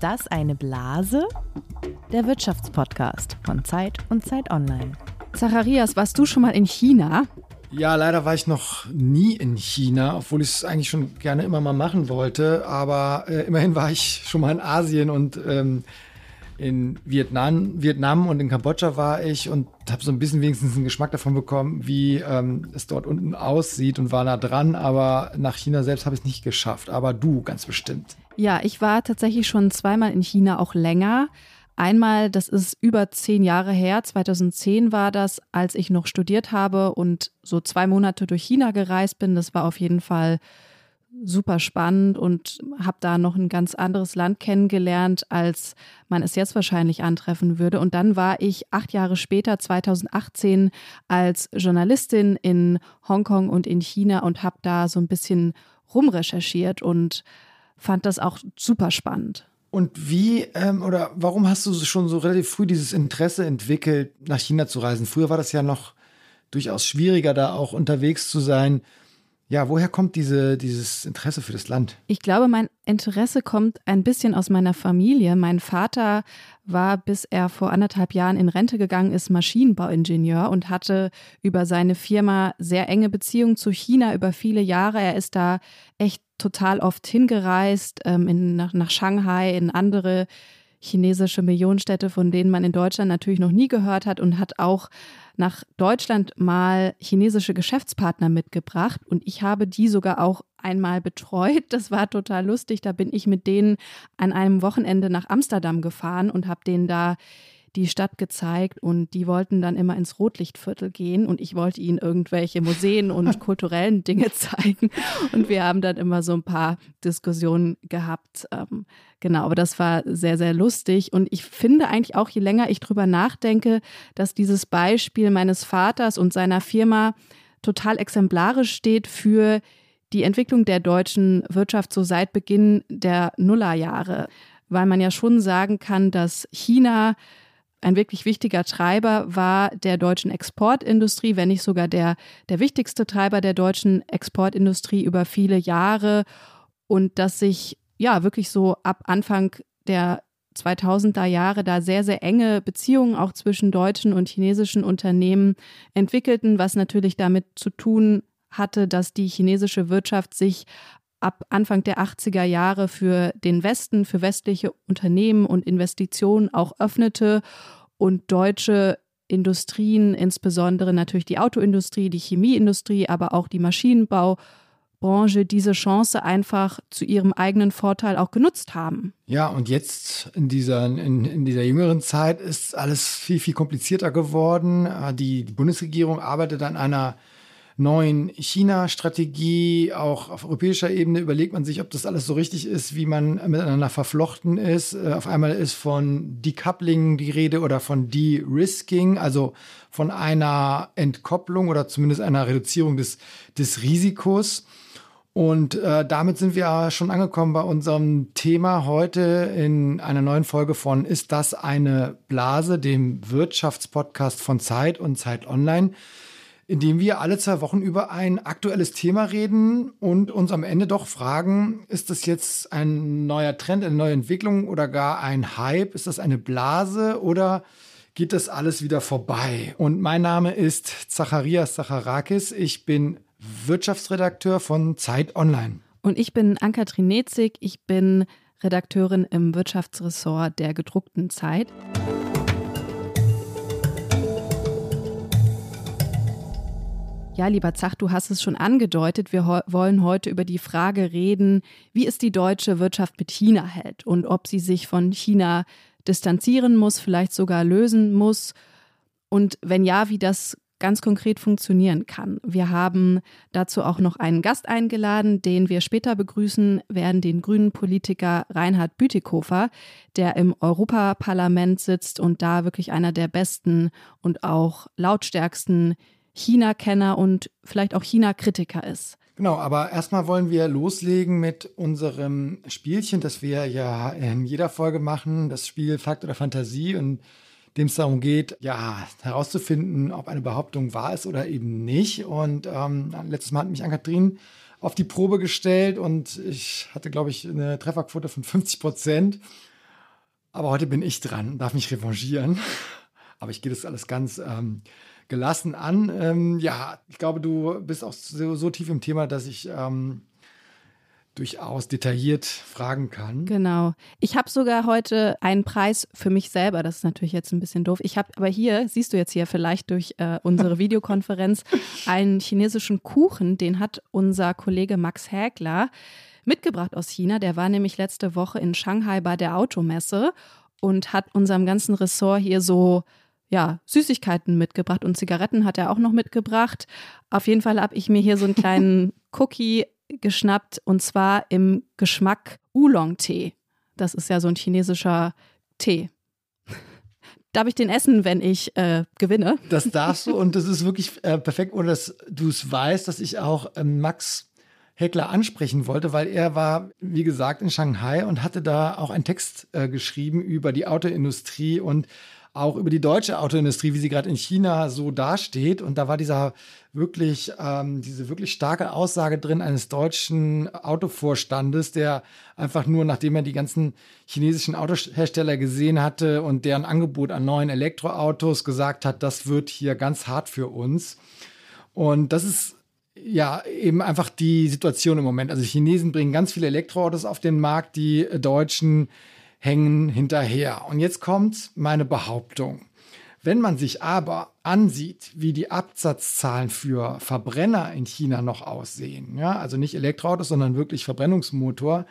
das eine Blase? Der Wirtschaftspodcast von Zeit und Zeit Online. Zacharias, warst du schon mal in China? Ja, leider war ich noch nie in China, obwohl ich es eigentlich schon gerne immer mal machen wollte. Aber äh, immerhin war ich schon mal in Asien und ähm, in Vietnam, Vietnam und in Kambodscha war ich und habe so ein bisschen wenigstens einen Geschmack davon bekommen, wie ähm, es dort unten aussieht und war nah dran. Aber nach China selbst habe ich es nicht geschafft. Aber du ganz bestimmt. Ja, ich war tatsächlich schon zweimal in China, auch länger. Einmal, das ist über zehn Jahre her, 2010 war das, als ich noch studiert habe und so zwei Monate durch China gereist bin. Das war auf jeden Fall super spannend und habe da noch ein ganz anderes Land kennengelernt, als man es jetzt wahrscheinlich antreffen würde. Und dann war ich acht Jahre später, 2018, als Journalistin in Hongkong und in China und habe da so ein bisschen rumrecherchiert und fand das auch super spannend. Und wie ähm, oder warum hast du schon so relativ früh dieses Interesse entwickelt, nach China zu reisen? Früher war das ja noch durchaus schwieriger, da auch unterwegs zu sein. Ja, woher kommt diese, dieses Interesse für das Land? Ich glaube, mein Interesse kommt ein bisschen aus meiner Familie. Mein Vater war, bis er vor anderthalb Jahren in Rente gegangen ist, Maschinenbauingenieur und hatte über seine Firma sehr enge Beziehungen zu China über viele Jahre. Er ist da echt total oft hingereist, ähm, in, nach, nach Shanghai, in andere chinesische Millionenstädte, von denen man in Deutschland natürlich noch nie gehört hat und hat auch nach Deutschland mal chinesische Geschäftspartner mitgebracht und ich habe die sogar auch einmal betreut. Das war total lustig. Da bin ich mit denen an einem Wochenende nach Amsterdam gefahren und habe denen da die Stadt gezeigt und die wollten dann immer ins Rotlichtviertel gehen und ich wollte ihnen irgendwelche Museen und kulturellen Dinge zeigen und wir haben dann immer so ein paar Diskussionen gehabt. Ähm, genau, aber das war sehr, sehr lustig und ich finde eigentlich auch, je länger ich drüber nachdenke, dass dieses Beispiel meines Vaters und seiner Firma total exemplarisch steht für die Entwicklung der deutschen Wirtschaft so seit Beginn der Nullerjahre, weil man ja schon sagen kann, dass China ein wirklich wichtiger Treiber war der deutschen Exportindustrie, wenn nicht sogar der, der wichtigste Treiber der deutschen Exportindustrie über viele Jahre. Und dass sich ja wirklich so ab Anfang der 2000er Jahre da sehr, sehr enge Beziehungen auch zwischen deutschen und chinesischen Unternehmen entwickelten, was natürlich damit zu tun hatte, dass die chinesische Wirtschaft sich ab Anfang der 80er Jahre für den Westen, für westliche Unternehmen und Investitionen auch öffnete und deutsche Industrien, insbesondere natürlich die Autoindustrie, die Chemieindustrie, aber auch die Maschinenbaubranche, diese Chance einfach zu ihrem eigenen Vorteil auch genutzt haben. Ja, und jetzt in dieser, in, in dieser jüngeren Zeit ist alles viel, viel komplizierter geworden. Die, die Bundesregierung arbeitet an einer neuen China-Strategie. Auch auf europäischer Ebene überlegt man sich, ob das alles so richtig ist, wie man miteinander verflochten ist. Äh, auf einmal ist von Decoupling die Rede oder von De-Risking, also von einer Entkopplung oder zumindest einer Reduzierung des, des Risikos. Und äh, damit sind wir schon angekommen bei unserem Thema heute in einer neuen Folge von Ist das eine Blase, dem Wirtschaftspodcast von Zeit und Zeit Online in dem wir alle zwei Wochen über ein aktuelles Thema reden und uns am Ende doch fragen, ist das jetzt ein neuer Trend, eine neue Entwicklung oder gar ein Hype? Ist das eine Blase oder geht das alles wieder vorbei? Und mein Name ist Zacharias Zacharakis. Ich bin Wirtschaftsredakteur von Zeit Online. Und ich bin Ann-Kathrin Netzig. Ich bin Redakteurin im Wirtschaftsressort der gedruckten Zeit. Ja, lieber Zach, du hast es schon angedeutet. Wir wollen heute über die Frage reden, wie es die deutsche Wirtschaft mit China hält und ob sie sich von China distanzieren muss, vielleicht sogar lösen muss. Und wenn ja, wie das ganz konkret funktionieren kann. Wir haben dazu auch noch einen Gast eingeladen, den wir später begrüßen werden, den grünen Politiker Reinhard Bütikofer, der im Europaparlament sitzt und da wirklich einer der besten und auch lautstärksten China-Kenner und vielleicht auch China-Kritiker ist. Genau, aber erstmal wollen wir loslegen mit unserem Spielchen, das wir ja in jeder Folge machen, das Spiel Fakt oder Fantasie und dem es darum geht, ja, herauszufinden, ob eine Behauptung wahr ist oder eben nicht. Und ähm, letztes Mal hat mich Ann-Kathrin auf die Probe gestellt und ich hatte, glaube ich, eine Trefferquote von 50 Prozent. Aber heute bin ich dran, darf mich revanchieren. Aber ich gehe das alles ganz ähm, gelassen an. Ähm, ja, ich glaube, du bist auch so, so tief im Thema, dass ich ähm, durchaus detailliert fragen kann. Genau. Ich habe sogar heute einen Preis für mich selber. Das ist natürlich jetzt ein bisschen doof. Ich habe aber hier, siehst du jetzt hier vielleicht durch äh, unsere Videokonferenz, einen chinesischen Kuchen. Den hat unser Kollege Max Häkler mitgebracht aus China. Der war nämlich letzte Woche in Shanghai bei der Automesse und hat unserem ganzen Ressort hier so ja, Süßigkeiten mitgebracht und Zigaretten hat er auch noch mitgebracht. Auf jeden Fall habe ich mir hier so einen kleinen Cookie geschnappt und zwar im Geschmack Oolong-Tee. Das ist ja so ein chinesischer Tee. Darf ich den essen, wenn ich äh, gewinne? Das darfst du und das ist wirklich äh, perfekt, ohne dass du es weißt, dass ich auch ähm, Max Heckler ansprechen wollte, weil er war, wie gesagt, in Shanghai und hatte da auch einen Text äh, geschrieben über die Autoindustrie und auch über die deutsche Autoindustrie, wie sie gerade in China so dasteht. Und da war dieser wirklich, ähm, diese wirklich starke Aussage drin eines deutschen Autovorstandes, der einfach nur, nachdem er die ganzen chinesischen Autohersteller gesehen hatte und deren Angebot an neuen Elektroautos gesagt hat, das wird hier ganz hart für uns. Und das ist ja, eben einfach die Situation im Moment. Also Chinesen bringen ganz viele Elektroautos auf den Markt, die Deutschen hängen hinterher. Und jetzt kommt meine Behauptung. Wenn man sich aber ansieht, wie die Absatzzahlen für Verbrenner in China noch aussehen, ja, also nicht Elektroautos, sondern wirklich Verbrennungsmotor,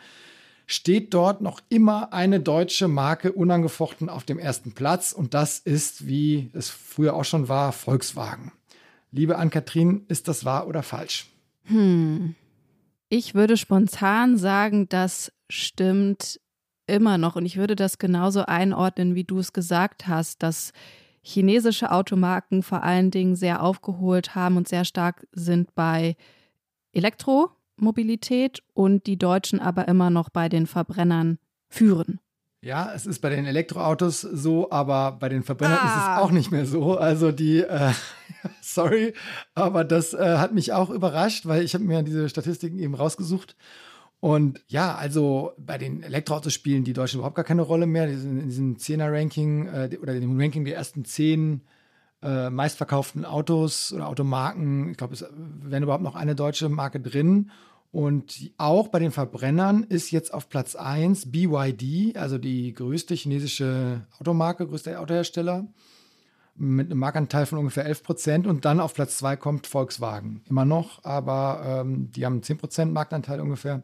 steht dort noch immer eine deutsche Marke unangefochten auf dem ersten Platz und das ist, wie es früher auch schon war, Volkswagen. Liebe Ann-Kathrin, ist das wahr oder falsch? Hm. Ich würde spontan sagen, das stimmt immer noch. Und ich würde das genauso einordnen, wie du es gesagt hast, dass chinesische Automarken vor allen Dingen sehr aufgeholt haben und sehr stark sind bei Elektromobilität und die Deutschen aber immer noch bei den Verbrennern führen. Ja, es ist bei den Elektroautos so, aber bei den Verbrennern ah. ist es ah. auch nicht mehr so. Also die, äh, sorry, aber das äh, hat mich auch überrascht, weil ich habe mir diese Statistiken eben rausgesucht und ja, also bei den Elektroautos spielen die Deutschen überhaupt gar keine Rolle mehr. Die sind in diesem 10er-Ranking äh, oder in dem Ranking der ersten zehn äh, meistverkauften Autos oder Automarken. Ich glaube, es wäre überhaupt noch eine deutsche Marke drin. Und auch bei den Verbrennern ist jetzt auf Platz 1 BYD, also die größte chinesische Automarke, größter Autohersteller, mit einem Marktanteil von ungefähr 11 Prozent. Und dann auf Platz 2 kommt Volkswagen. Immer noch, aber ähm, die haben 10 Prozent Marktanteil ungefähr.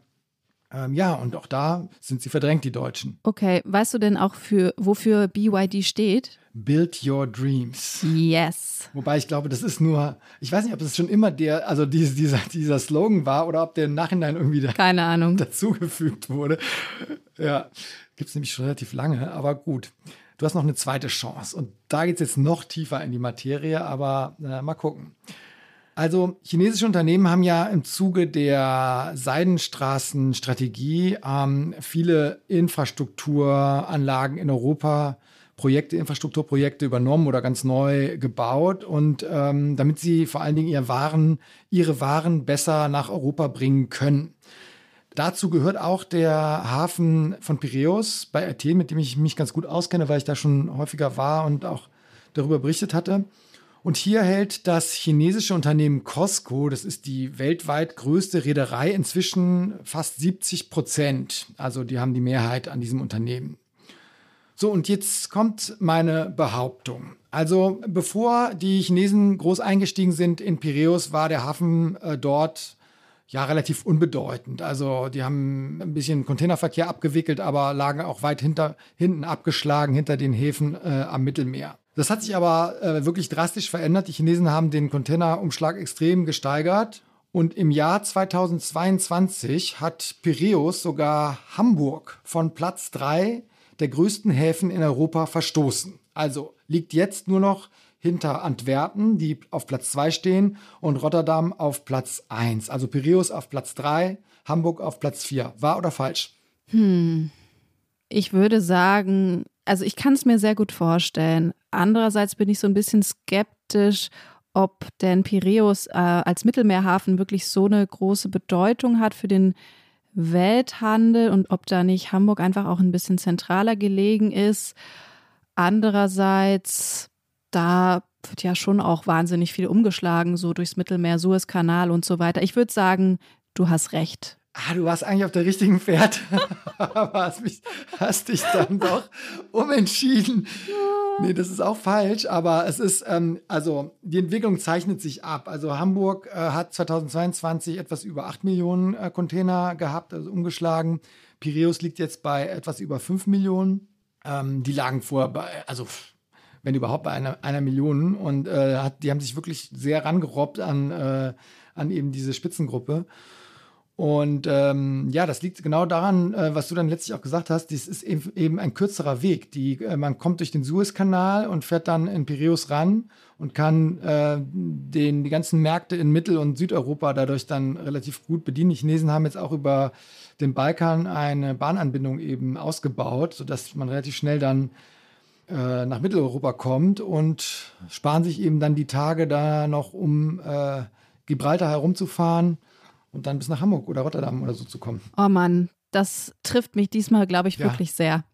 Ähm, ja, und auch da sind sie verdrängt, die Deutschen. Okay, weißt du denn auch, für, wofür BYD steht? Build Your Dreams. Yes. Wobei ich glaube, das ist nur, ich weiß nicht, ob es schon immer der, also dieser, dieser Slogan war oder ob der im Nachhinein irgendwie da, Keine Ahnung. dazugefügt wurde. Ja, gibt es nämlich schon relativ lange, aber gut. Du hast noch eine zweite Chance und da geht es jetzt noch tiefer in die Materie, aber äh, mal gucken. Also chinesische Unternehmen haben ja im Zuge der Seidenstraßenstrategie ähm, viele Infrastrukturanlagen in Europa, Projekte, Infrastrukturprojekte übernommen oder ganz neu gebaut und ähm, damit sie vor allen Dingen ihre Waren, ihre Waren besser nach Europa bringen können. Dazu gehört auch der Hafen von Piräus bei Athen, mit dem ich mich ganz gut auskenne, weil ich da schon häufiger war und auch darüber berichtet hatte. Und hier hält das chinesische Unternehmen Costco, das ist die weltweit größte Reederei, inzwischen fast 70 Prozent. Also die haben die Mehrheit an diesem Unternehmen. So, und jetzt kommt meine Behauptung. Also bevor die Chinesen groß eingestiegen sind in Piräus, war der Hafen äh, dort ja relativ unbedeutend. Also die haben ein bisschen Containerverkehr abgewickelt, aber lagen auch weit hinter, hinten abgeschlagen hinter den Häfen äh, am Mittelmeer. Das hat sich aber äh, wirklich drastisch verändert. Die Chinesen haben den Containerumschlag extrem gesteigert. Und im Jahr 2022 hat Piräus sogar Hamburg von Platz 3 der größten Häfen in Europa verstoßen. Also liegt jetzt nur noch hinter Antwerpen, die auf Platz 2 stehen, und Rotterdam auf Platz 1. Also Piräus auf Platz 3, Hamburg auf Platz 4. Wahr oder falsch? Hm. Ich würde sagen, also ich kann es mir sehr gut vorstellen. Andererseits bin ich so ein bisschen skeptisch, ob denn Piräus äh, als Mittelmeerhafen wirklich so eine große Bedeutung hat für den Welthandel und ob da nicht Hamburg einfach auch ein bisschen zentraler gelegen ist. Andererseits, da wird ja schon auch wahnsinnig viel umgeschlagen, so durchs Mittelmeer, Suezkanal und so weiter. Ich würde sagen, du hast recht. Ah, du warst eigentlich auf der richtigen Pferd, aber hast, mich, hast dich dann doch umentschieden. Nee, das ist auch falsch, aber es ist, ähm, also die Entwicklung zeichnet sich ab. Also Hamburg äh, hat 2022 etwas über 8 Millionen äh, Container gehabt, also umgeschlagen. Piräus liegt jetzt bei etwas über 5 Millionen. Ähm, die lagen vorher bei, also wenn überhaupt bei einer, einer Million und äh, hat, die haben sich wirklich sehr rangerobbt an, äh, an eben diese Spitzengruppe. Und ähm, ja, das liegt genau daran, äh, was du dann letztlich auch gesagt hast, dies ist eben, eben ein kürzerer Weg. Die, äh, man kommt durch den Suezkanal und fährt dann in Piräus ran und kann äh, den, die ganzen Märkte in Mittel- und Südeuropa dadurch dann relativ gut bedienen. Die Chinesen haben jetzt auch über den Balkan eine Bahnanbindung eben ausgebaut, sodass man relativ schnell dann äh, nach Mitteleuropa kommt und sparen sich eben dann die Tage da noch, um äh, Gibraltar herumzufahren und dann bis nach Hamburg oder Rotterdam oder so zu kommen. Oh Mann, das trifft mich diesmal, glaube ich, ja. wirklich sehr.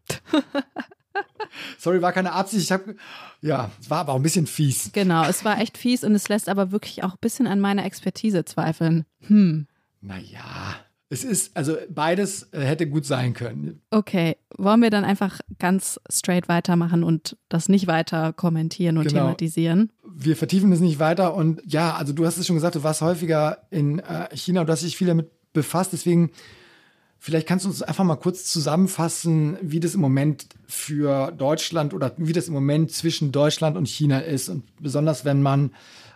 Sorry, war keine Absicht. Ich habe, ja, es war aber auch ein bisschen fies. Genau, es war echt fies und es lässt aber wirklich auch ein bisschen an meiner Expertise zweifeln. Hm. Naja, es ist, also beides äh, hätte gut sein können. Okay, wollen wir dann einfach ganz straight weitermachen und das nicht weiter kommentieren und genau. thematisieren? Wir vertiefen es nicht weiter und ja, also du hast es schon gesagt, du warst häufiger in äh, China und du hast dich viel damit befasst, deswegen vielleicht kannst du uns einfach mal kurz zusammenfassen, wie das im Moment für Deutschland oder wie das im Moment zwischen Deutschland und China ist und besonders wenn man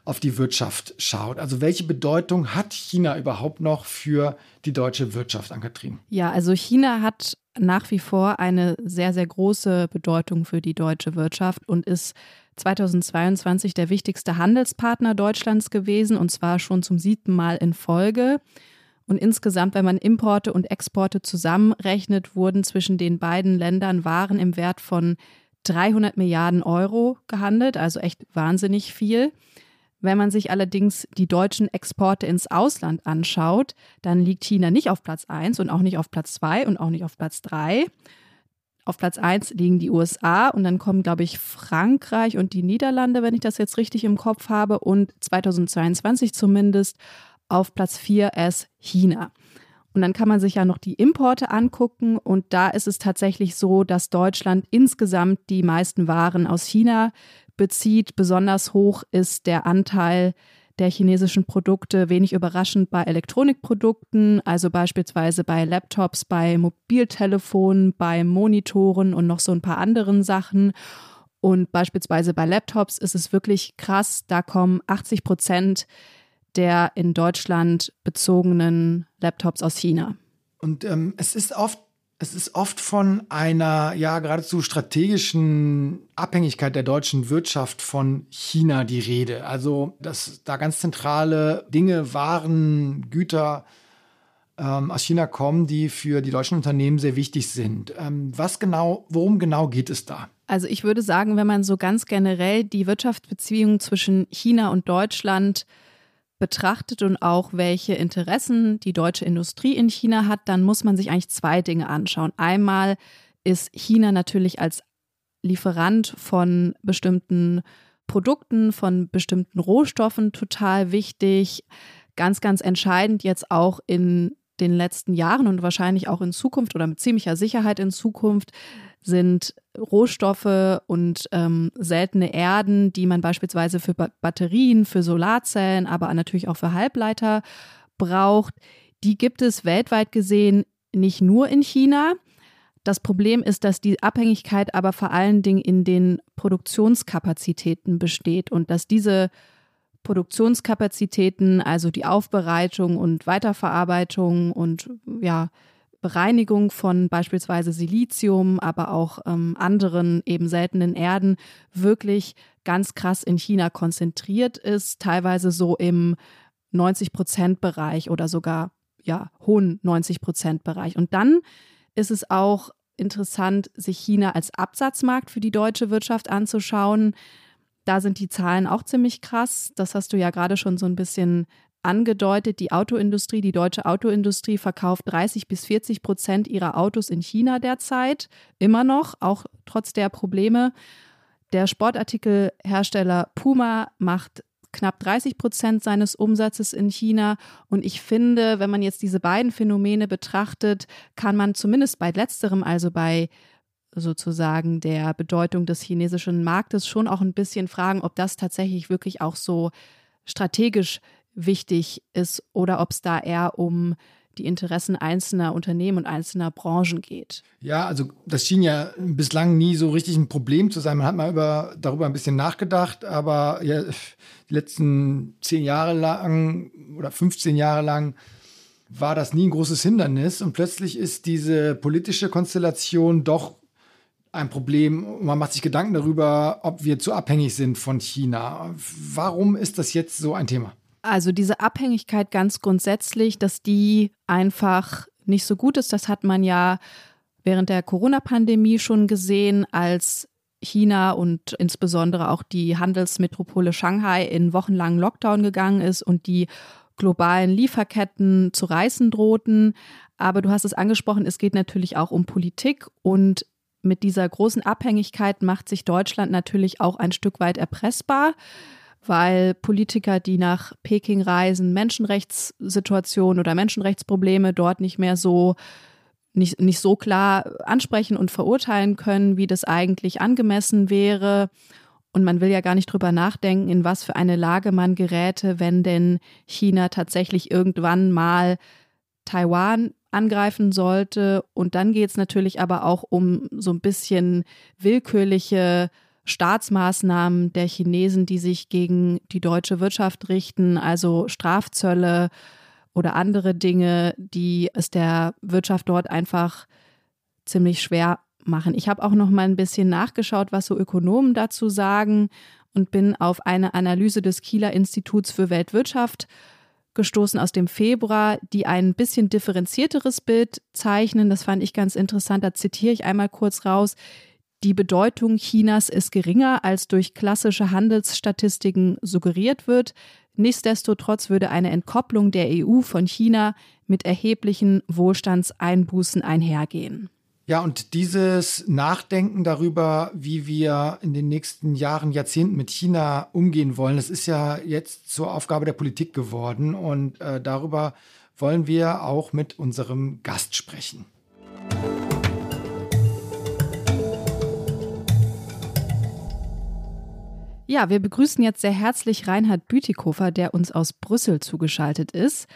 auf die Wirtschaft schaut. Also welche Bedeutung hat China überhaupt noch für die deutsche Wirtschaft, Ann-Kathrin? Ja, also China hat nach wie vor eine sehr, sehr große Bedeutung für die deutsche Wirtschaft und ist 2022 der wichtigste Handelspartner Deutschlands gewesen und zwar schon zum siebten Mal in Folge. Und insgesamt, wenn man Importe und Exporte zusammenrechnet, wurden zwischen den beiden Ländern Waren im Wert von 300 Milliarden Euro gehandelt, also echt wahnsinnig viel. Wenn man sich allerdings die deutschen Exporte ins Ausland anschaut, dann liegt China nicht auf Platz 1 und auch nicht auf Platz 2 und auch nicht auf Platz 3. Auf Platz 1 liegen die USA und dann kommen, glaube ich, Frankreich und die Niederlande, wenn ich das jetzt richtig im Kopf habe, und 2022 zumindest auf Platz 4 ist China. Und dann kann man sich ja noch die Importe angucken und da ist es tatsächlich so, dass Deutschland insgesamt die meisten Waren aus China bezieht. Besonders hoch ist der Anteil der chinesischen Produkte wenig überraschend bei Elektronikprodukten, also beispielsweise bei Laptops, bei Mobiltelefonen, bei Monitoren und noch so ein paar anderen Sachen. Und beispielsweise bei Laptops ist es wirklich krass, da kommen 80 Prozent der in Deutschland bezogenen Laptops aus China. Und ähm, es ist oft es ist oft von einer ja geradezu strategischen Abhängigkeit der deutschen Wirtschaft von China die Rede. Also, dass da ganz zentrale Dinge, Waren, Güter ähm, aus China kommen, die für die deutschen Unternehmen sehr wichtig sind. Ähm, was genau, worum genau geht es da? Also ich würde sagen, wenn man so ganz generell die Wirtschaftsbeziehungen zwischen China und Deutschland betrachtet und auch welche Interessen die deutsche Industrie in China hat, dann muss man sich eigentlich zwei Dinge anschauen. Einmal ist China natürlich als Lieferant von bestimmten Produkten, von bestimmten Rohstoffen total wichtig. Ganz, ganz entscheidend jetzt auch in den letzten Jahren und wahrscheinlich auch in Zukunft oder mit ziemlicher Sicherheit in Zukunft sind Rohstoffe und ähm, seltene Erden, die man beispielsweise für ba Batterien, für Solarzellen, aber natürlich auch für Halbleiter braucht. Die gibt es weltweit gesehen nicht nur in China. Das Problem ist, dass die Abhängigkeit aber vor allen Dingen in den Produktionskapazitäten besteht und dass diese Produktionskapazitäten, also die Aufbereitung und Weiterverarbeitung und ja, Bereinigung von beispielsweise Silizium, aber auch ähm, anderen eben seltenen Erden wirklich ganz krass in China konzentriert ist, teilweise so im 90 Prozent Bereich oder sogar ja hohen 90 Prozent Bereich. Und dann ist es auch interessant, sich China als Absatzmarkt für die deutsche Wirtschaft anzuschauen. Da sind die Zahlen auch ziemlich krass. Das hast du ja gerade schon so ein bisschen angedeutet, die Autoindustrie, die deutsche Autoindustrie verkauft 30 bis 40 Prozent ihrer Autos in China derzeit. Immer noch, auch trotz der Probleme. Der Sportartikelhersteller Puma macht knapp 30 Prozent seines Umsatzes in China. Und ich finde, wenn man jetzt diese beiden Phänomene betrachtet, kann man zumindest bei letzterem, also bei sozusagen der Bedeutung des chinesischen Marktes, schon auch ein bisschen fragen, ob das tatsächlich wirklich auch so strategisch wichtig ist oder ob es da eher um die Interessen einzelner Unternehmen und einzelner Branchen geht. Ja, also das schien ja bislang nie so richtig ein Problem zu sein. Man hat mal über, darüber ein bisschen nachgedacht, aber ja, die letzten zehn Jahre lang oder 15 Jahre lang war das nie ein großes Hindernis. Und plötzlich ist diese politische Konstellation doch ein Problem. Man macht sich Gedanken darüber, ob wir zu abhängig sind von China. Warum ist das jetzt so ein Thema? Also diese Abhängigkeit ganz grundsätzlich, dass die einfach nicht so gut ist, das hat man ja während der Corona-Pandemie schon gesehen, als China und insbesondere auch die Handelsmetropole Shanghai in wochenlangen Lockdown gegangen ist und die globalen Lieferketten zu reißen drohten. Aber du hast es angesprochen, es geht natürlich auch um Politik und mit dieser großen Abhängigkeit macht sich Deutschland natürlich auch ein Stück weit erpressbar weil Politiker, die nach Peking reisen, Menschenrechtssituationen oder Menschenrechtsprobleme dort nicht mehr so nicht, nicht so klar ansprechen und verurteilen können, wie das eigentlich angemessen wäre. Und man will ja gar nicht drüber nachdenken, in was für eine Lage man geräte, wenn denn China tatsächlich irgendwann mal Taiwan angreifen sollte. Und dann geht es natürlich aber auch um so ein bisschen willkürliche Staatsmaßnahmen der Chinesen, die sich gegen die deutsche Wirtschaft richten, also Strafzölle oder andere Dinge, die es der Wirtschaft dort einfach ziemlich schwer machen. Ich habe auch noch mal ein bisschen nachgeschaut, was so Ökonomen dazu sagen und bin auf eine Analyse des Kieler Instituts für Weltwirtschaft gestoßen aus dem Februar, die ein bisschen differenzierteres Bild zeichnen. Das fand ich ganz interessant. Da zitiere ich einmal kurz raus. Die Bedeutung Chinas ist geringer, als durch klassische Handelsstatistiken suggeriert wird. Nichtsdestotrotz würde eine Entkopplung der EU von China mit erheblichen Wohlstandseinbußen einhergehen. Ja, und dieses Nachdenken darüber, wie wir in den nächsten Jahren, Jahrzehnten mit China umgehen wollen, das ist ja jetzt zur Aufgabe der Politik geworden. Und äh, darüber wollen wir auch mit unserem Gast sprechen. Ja, wir begrüßen jetzt sehr herzlich Reinhard Bütikofer, der uns aus Brüssel zugeschaltet ist.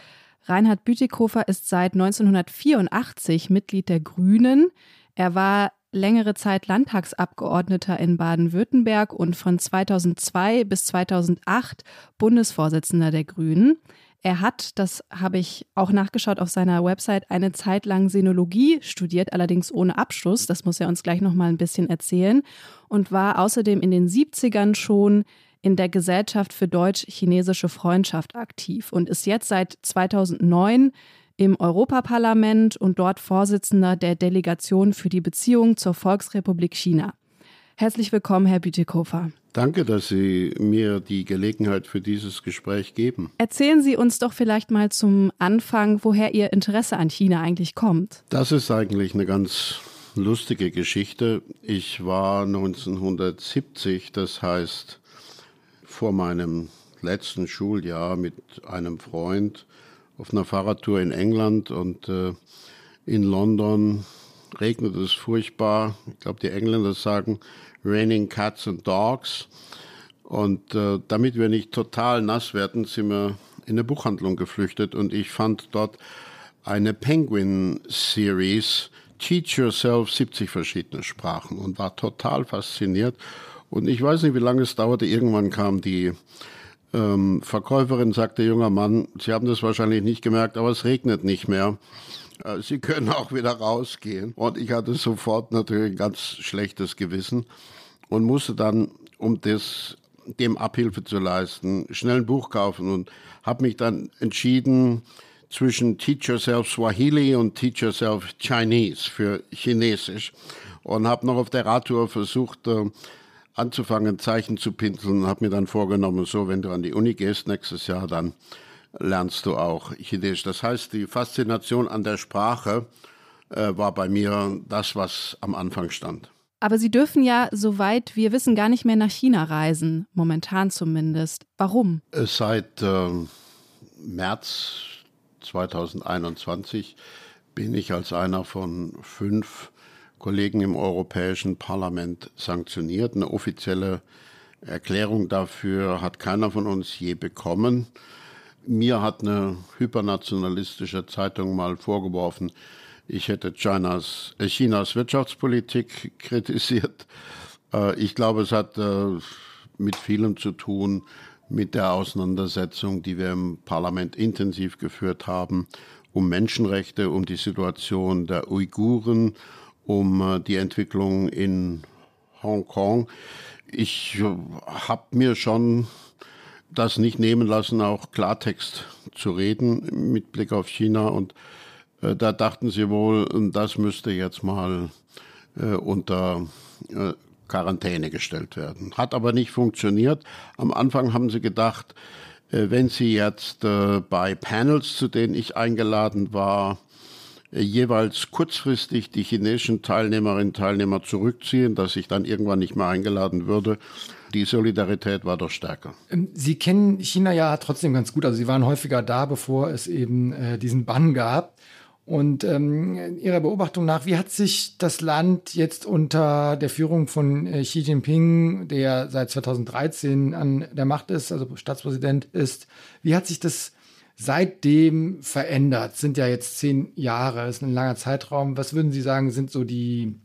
Reinhard Bütikofer ist seit 1984 Mitglied der Grünen. Er war längere Zeit Landtagsabgeordneter in Baden-Württemberg und von 2002 bis 2008 Bundesvorsitzender der Grünen. Er hat, das habe ich auch nachgeschaut auf seiner Website, eine Zeit lang Sinologie studiert, allerdings ohne Abschluss. Das muss er uns gleich noch mal ein bisschen erzählen. Und war außerdem in den 70ern schon in der Gesellschaft für deutsch-chinesische Freundschaft aktiv und ist jetzt seit 2009 im Europaparlament und dort Vorsitzender der Delegation für die Beziehungen zur Volksrepublik China. Herzlich willkommen, Herr Bütikofer. Danke, dass Sie mir die Gelegenheit für dieses Gespräch geben. Erzählen Sie uns doch vielleicht mal zum Anfang, woher Ihr Interesse an China eigentlich kommt. Das ist eigentlich eine ganz lustige Geschichte. Ich war 1970, das heißt vor meinem letzten Schuljahr mit einem Freund auf einer Fahrradtour in England und äh, in London regnet es furchtbar. Ich glaube, die Engländer sagen Raining Cats and Dogs. Und äh, damit wir nicht total nass werden, sind wir in eine Buchhandlung geflüchtet und ich fand dort eine Penguin Series, Teach Yourself 70 verschiedene Sprachen und war total fasziniert. Und ich weiß nicht, wie lange es dauerte. Irgendwann kam die ähm, Verkäuferin, sagte junger Mann, Sie haben das wahrscheinlich nicht gemerkt, aber es regnet nicht mehr. Äh, Sie können auch wieder rausgehen. Und ich hatte sofort natürlich ein ganz schlechtes Gewissen und musste dann, um das, dem Abhilfe zu leisten, schnell ein Buch kaufen und habe mich dann entschieden zwischen Teach Yourself Swahili und Teach Yourself Chinese für Chinesisch und habe noch auf der Radtour versucht, äh, anzufangen, Zeichen zu pinseln und habe mir dann vorgenommen, so, wenn du an die Uni gehst nächstes Jahr, dann lernst du auch Chinesisch. Das heißt, die Faszination an der Sprache äh, war bei mir das, was am Anfang stand. Aber Sie dürfen ja, soweit wir wissen, gar nicht mehr nach China reisen, momentan zumindest. Warum? Seit äh, März 2021 bin ich als einer von fünf Kollegen im Europäischen Parlament sanktioniert. Eine offizielle Erklärung dafür hat keiner von uns je bekommen. Mir hat eine hypernationalistische Zeitung mal vorgeworfen, ich hätte Chinas, äh, Chinas Wirtschaftspolitik kritisiert. Äh, ich glaube, es hat äh, mit vielem zu tun, mit der Auseinandersetzung, die wir im Parlament intensiv geführt haben, um Menschenrechte, um die Situation der Uiguren, um die Entwicklung in Hongkong. Ich habe mir schon das nicht nehmen lassen, auch Klartext zu reden mit Blick auf China und äh, da dachten sie wohl, das müsste jetzt mal äh, unter äh, Quarantäne gestellt werden. Hat aber nicht funktioniert. Am Anfang haben sie gedacht, wenn sie jetzt bei Panels, zu denen ich eingeladen war, jeweils kurzfristig die chinesischen Teilnehmerinnen und Teilnehmer zurückziehen, dass ich dann irgendwann nicht mehr eingeladen würde. Die Solidarität war doch stärker. Ähm, sie kennen China ja trotzdem ganz gut. Also Sie waren häufiger da, bevor es eben äh, diesen Bann gab. Und ähm, Ihrer Beobachtung nach, wie hat sich das Land jetzt unter der Führung von äh, Xi Jinping, der seit 2013 an der Macht ist, also Staatspräsident ist, wie hat sich das seitdem verändert? Sind ja jetzt zehn Jahre, ist ein langer Zeitraum. Was würden Sie sagen, sind so die,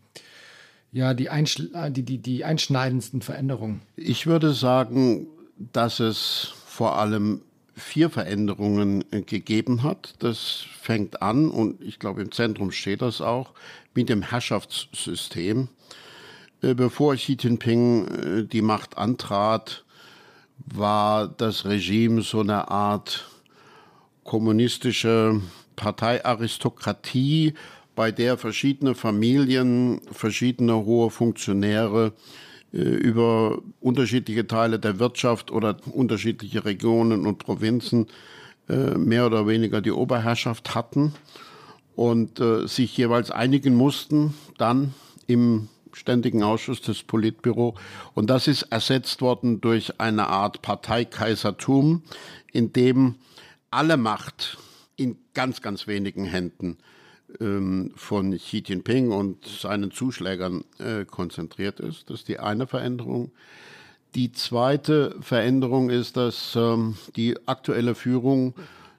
ja, die, die, die, die einschneidendsten Veränderungen? Ich würde sagen, dass es vor allem vier Veränderungen äh, gegeben hat. Das fängt an, und ich glaube, im Zentrum steht das auch, mit dem Herrschaftssystem. Äh, bevor Xi Jinping äh, die Macht antrat, war das Regime so eine Art kommunistische Parteiaristokratie, bei der verschiedene Familien, verschiedene hohe Funktionäre äh, über unterschiedliche Teile der Wirtschaft oder unterschiedliche Regionen und Provinzen äh, mehr oder weniger die Oberherrschaft hatten und äh, sich jeweils einigen mussten, dann im ständigen Ausschuss des Politbüro. Und das ist ersetzt worden durch eine Art Parteikaisertum, in dem alle Macht in ganz, ganz wenigen Händen ähm, von Xi Jinping und seinen Zuschlägern äh, konzentriert ist. Das ist die eine Veränderung. Die zweite Veränderung ist, dass ähm, die aktuelle Führung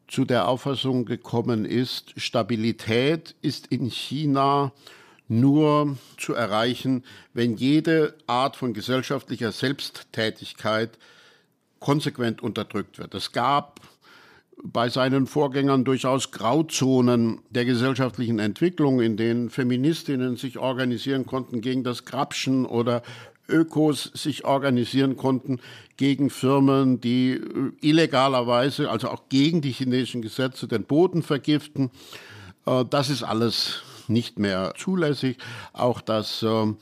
zu der Auffassung gekommen ist, Stabilität ist in China nur zu erreichen, wenn jede Art von gesellschaftlicher Selbsttätigkeit konsequent unterdrückt wird. Es gab bei seinen Vorgängern durchaus Grauzonen der gesellschaftlichen Entwicklung, in denen Feministinnen sich organisieren konnten gegen das Grabschen oder Ökos sich organisieren konnten gegen Firmen, die äh, illegalerweise, also auch gegen die chinesischen Gesetze, den Boden vergiften. Äh, das ist alles nicht mehr zulässig. Auch das ähm,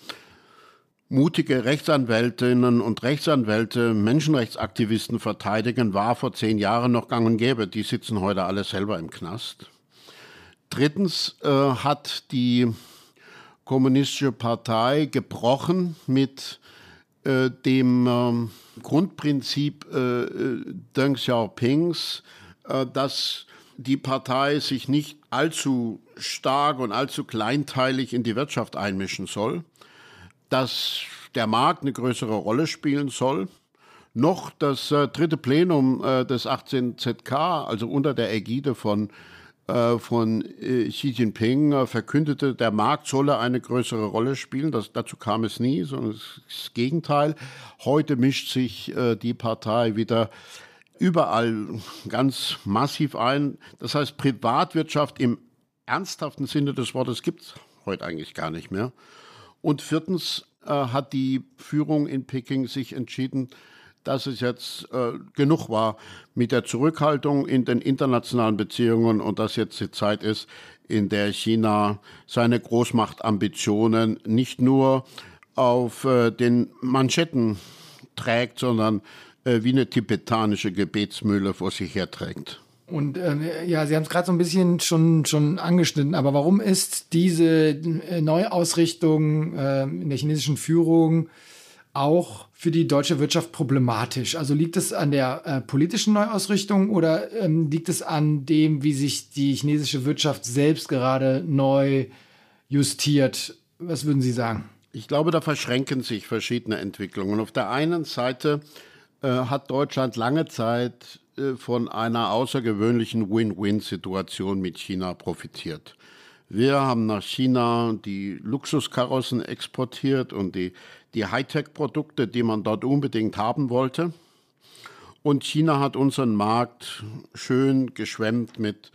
mutige Rechtsanwältinnen und Rechtsanwälte Menschenrechtsaktivisten verteidigen, war vor zehn Jahren noch gang und gäbe. Die sitzen heute alle selber im Knast. Drittens äh, hat die Kommunistische Partei gebrochen mit äh, dem äh, Grundprinzip äh, Deng Xiaopings, äh, dass die Partei sich nicht allzu stark und allzu kleinteilig in die Wirtschaft einmischen soll dass der Markt eine größere Rolle spielen soll. Noch das äh, dritte Plenum äh, des 18 ZK, also unter der Ägide von, äh, von äh, Xi Jinping, äh, verkündete, der Markt solle eine größere Rolle spielen. Das, dazu kam es nie, sondern das Gegenteil. Heute mischt sich äh, die Partei wieder überall ganz massiv ein. Das heißt, Privatwirtschaft im ernsthaften Sinne des Wortes gibt es heute eigentlich gar nicht mehr. Und viertens äh, hat die Führung in Peking sich entschieden, dass es jetzt äh, genug war mit der Zurückhaltung in den internationalen Beziehungen und dass jetzt die Zeit ist, in der China seine Großmachtambitionen nicht nur auf äh, den Manschetten trägt, sondern äh, wie eine tibetanische Gebetsmühle vor sich herträgt. Und äh, ja, Sie haben es gerade so ein bisschen schon, schon angeschnitten, aber warum ist diese äh, Neuausrichtung äh, in der chinesischen Führung auch für die deutsche Wirtschaft problematisch? Also liegt es an der äh, politischen Neuausrichtung oder ähm, liegt es an dem, wie sich die chinesische Wirtschaft selbst gerade neu justiert? Was würden Sie sagen? Ich glaube, da verschränken sich verschiedene Entwicklungen. Auf der einen Seite äh, hat Deutschland lange Zeit von einer außergewöhnlichen Win-Win-Situation mit China profitiert. Wir haben nach China die Luxuskarossen exportiert und die, die Hightech-Produkte, die man dort unbedingt haben wollte. Und China hat unseren Markt schön geschwemmt mit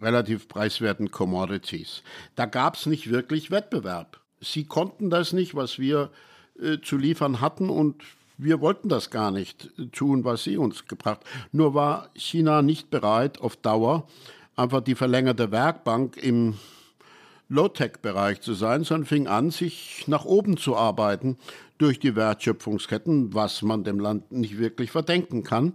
relativ preiswerten Commodities. Da gab es nicht wirklich Wettbewerb. Sie konnten das nicht, was wir äh, zu liefern hatten und wir wollten das gar nicht tun, was sie uns gebracht. Nur war China nicht bereit, auf Dauer einfach die verlängerte Werkbank im Low-Tech-Bereich zu sein, sondern fing an, sich nach oben zu arbeiten durch die Wertschöpfungsketten, was man dem Land nicht wirklich verdenken kann.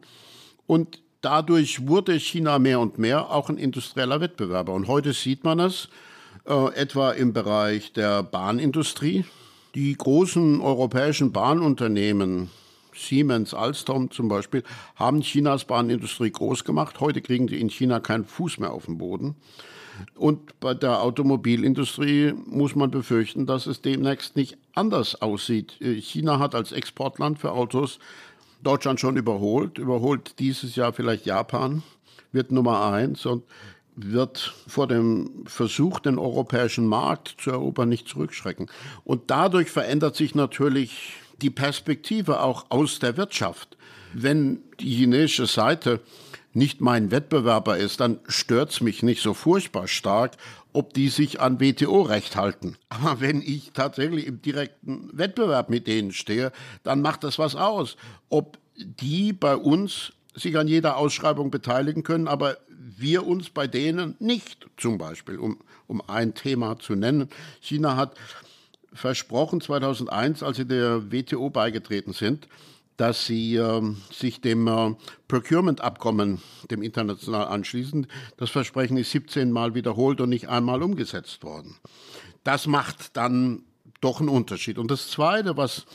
Und dadurch wurde China mehr und mehr auch ein industrieller Wettbewerber. Und heute sieht man es äh, etwa im Bereich der Bahnindustrie. Die großen europäischen Bahnunternehmen, Siemens, Alstom zum Beispiel, haben Chinas Bahnindustrie groß gemacht. Heute kriegen die in China keinen Fuß mehr auf den Boden. Und bei der Automobilindustrie muss man befürchten, dass es demnächst nicht anders aussieht. China hat als Exportland für Autos Deutschland schon überholt, überholt dieses Jahr vielleicht Japan, wird Nummer eins. Und wird vor dem Versuch, den europäischen Markt zu erobern, nicht zurückschrecken. Und dadurch verändert sich natürlich die Perspektive auch aus der Wirtschaft. Wenn die chinesische Seite nicht mein Wettbewerber ist, dann stört es mich nicht so furchtbar stark, ob die sich an WTO-Recht halten. Aber wenn ich tatsächlich im direkten Wettbewerb mit denen stehe, dann macht das was aus. Ob die bei uns sich an jeder Ausschreibung beteiligen können, aber wir uns bei denen nicht, zum Beispiel, um, um ein Thema zu nennen. China hat versprochen 2001, als sie der WTO beigetreten sind, dass sie äh, sich dem äh, Procurement-Abkommen, dem international anschließen. Das Versprechen ist 17 Mal wiederholt und nicht einmal umgesetzt worden. Das macht dann doch einen Unterschied. Und das Zweite, was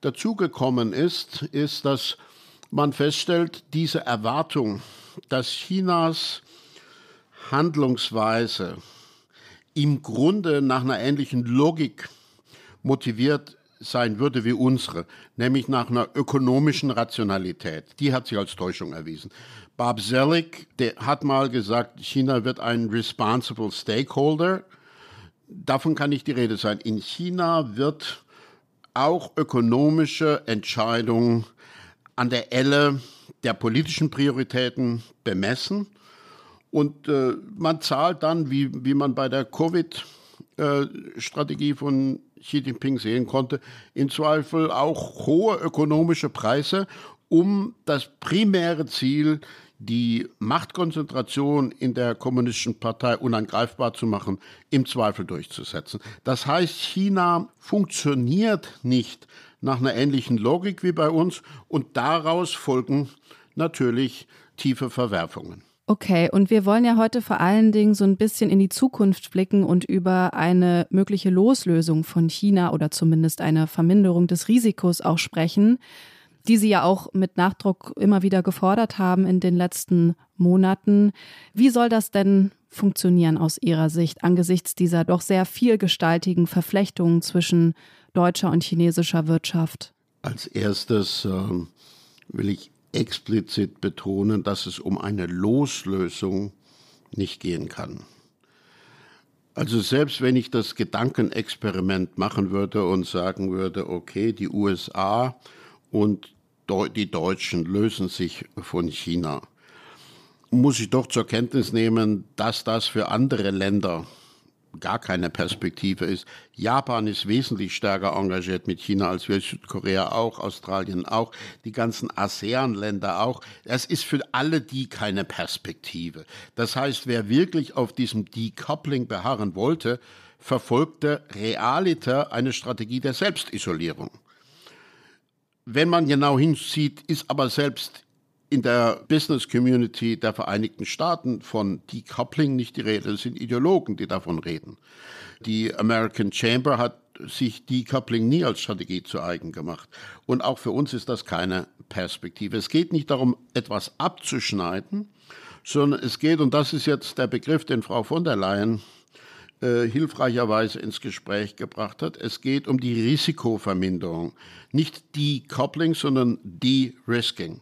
dazugekommen ist, ist, dass man feststellt, diese Erwartung, dass Chinas Handlungsweise im Grunde nach einer ähnlichen Logik motiviert sein würde wie unsere, nämlich nach einer ökonomischen Rationalität. Die hat sich als Täuschung erwiesen. Bob Zelig, der hat mal gesagt, China wird ein responsible stakeholder. Davon kann nicht die Rede sein. In China wird auch ökonomische Entscheidungen an der Elle der politischen Prioritäten bemessen. Und äh, man zahlt dann, wie, wie man bei der Covid-Strategie äh, von Xi Jinping sehen konnte, im Zweifel auch hohe ökonomische Preise, um das primäre Ziel, die Machtkonzentration in der kommunistischen Partei unangreifbar zu machen, im Zweifel durchzusetzen. Das heißt, China funktioniert nicht nach einer ähnlichen Logik wie bei uns und daraus folgen natürlich tiefe Verwerfungen. Okay, und wir wollen ja heute vor allen Dingen so ein bisschen in die Zukunft blicken und über eine mögliche Loslösung von China oder zumindest eine Verminderung des Risikos auch sprechen, die Sie ja auch mit Nachdruck immer wieder gefordert haben in den letzten Monaten. Wie soll das denn funktionieren aus Ihrer Sicht angesichts dieser doch sehr vielgestaltigen Verflechtungen zwischen deutscher und chinesischer Wirtschaft? Als erstes äh, will ich explizit betonen, dass es um eine Loslösung nicht gehen kann. Also selbst wenn ich das Gedankenexperiment machen würde und sagen würde, okay, die USA und die Deutschen lösen sich von China, muss ich doch zur Kenntnis nehmen, dass das für andere Länder gar keine Perspektive ist. Japan ist wesentlich stärker engagiert mit China als wir, Südkorea auch, Australien auch, die ganzen ASEAN-Länder auch. Das ist für alle die keine Perspektive. Das heißt, wer wirklich auf diesem Decoupling beharren wollte, verfolgte realiter eine Strategie der Selbstisolierung. Wenn man genau hinsieht, ist aber selbst in der Business Community der Vereinigten Staaten von Decoupling nicht die Rede. Es sind Ideologen, die davon reden. Die American Chamber hat sich Decoupling nie als Strategie zu eigen gemacht. Und auch für uns ist das keine Perspektive. Es geht nicht darum, etwas abzuschneiden, sondern es geht, und das ist jetzt der Begriff, den Frau von der Leyen äh, hilfreicherweise ins Gespräch gebracht hat. Es geht um die Risikoverminderung. Nicht Decoupling, sondern De-Risking.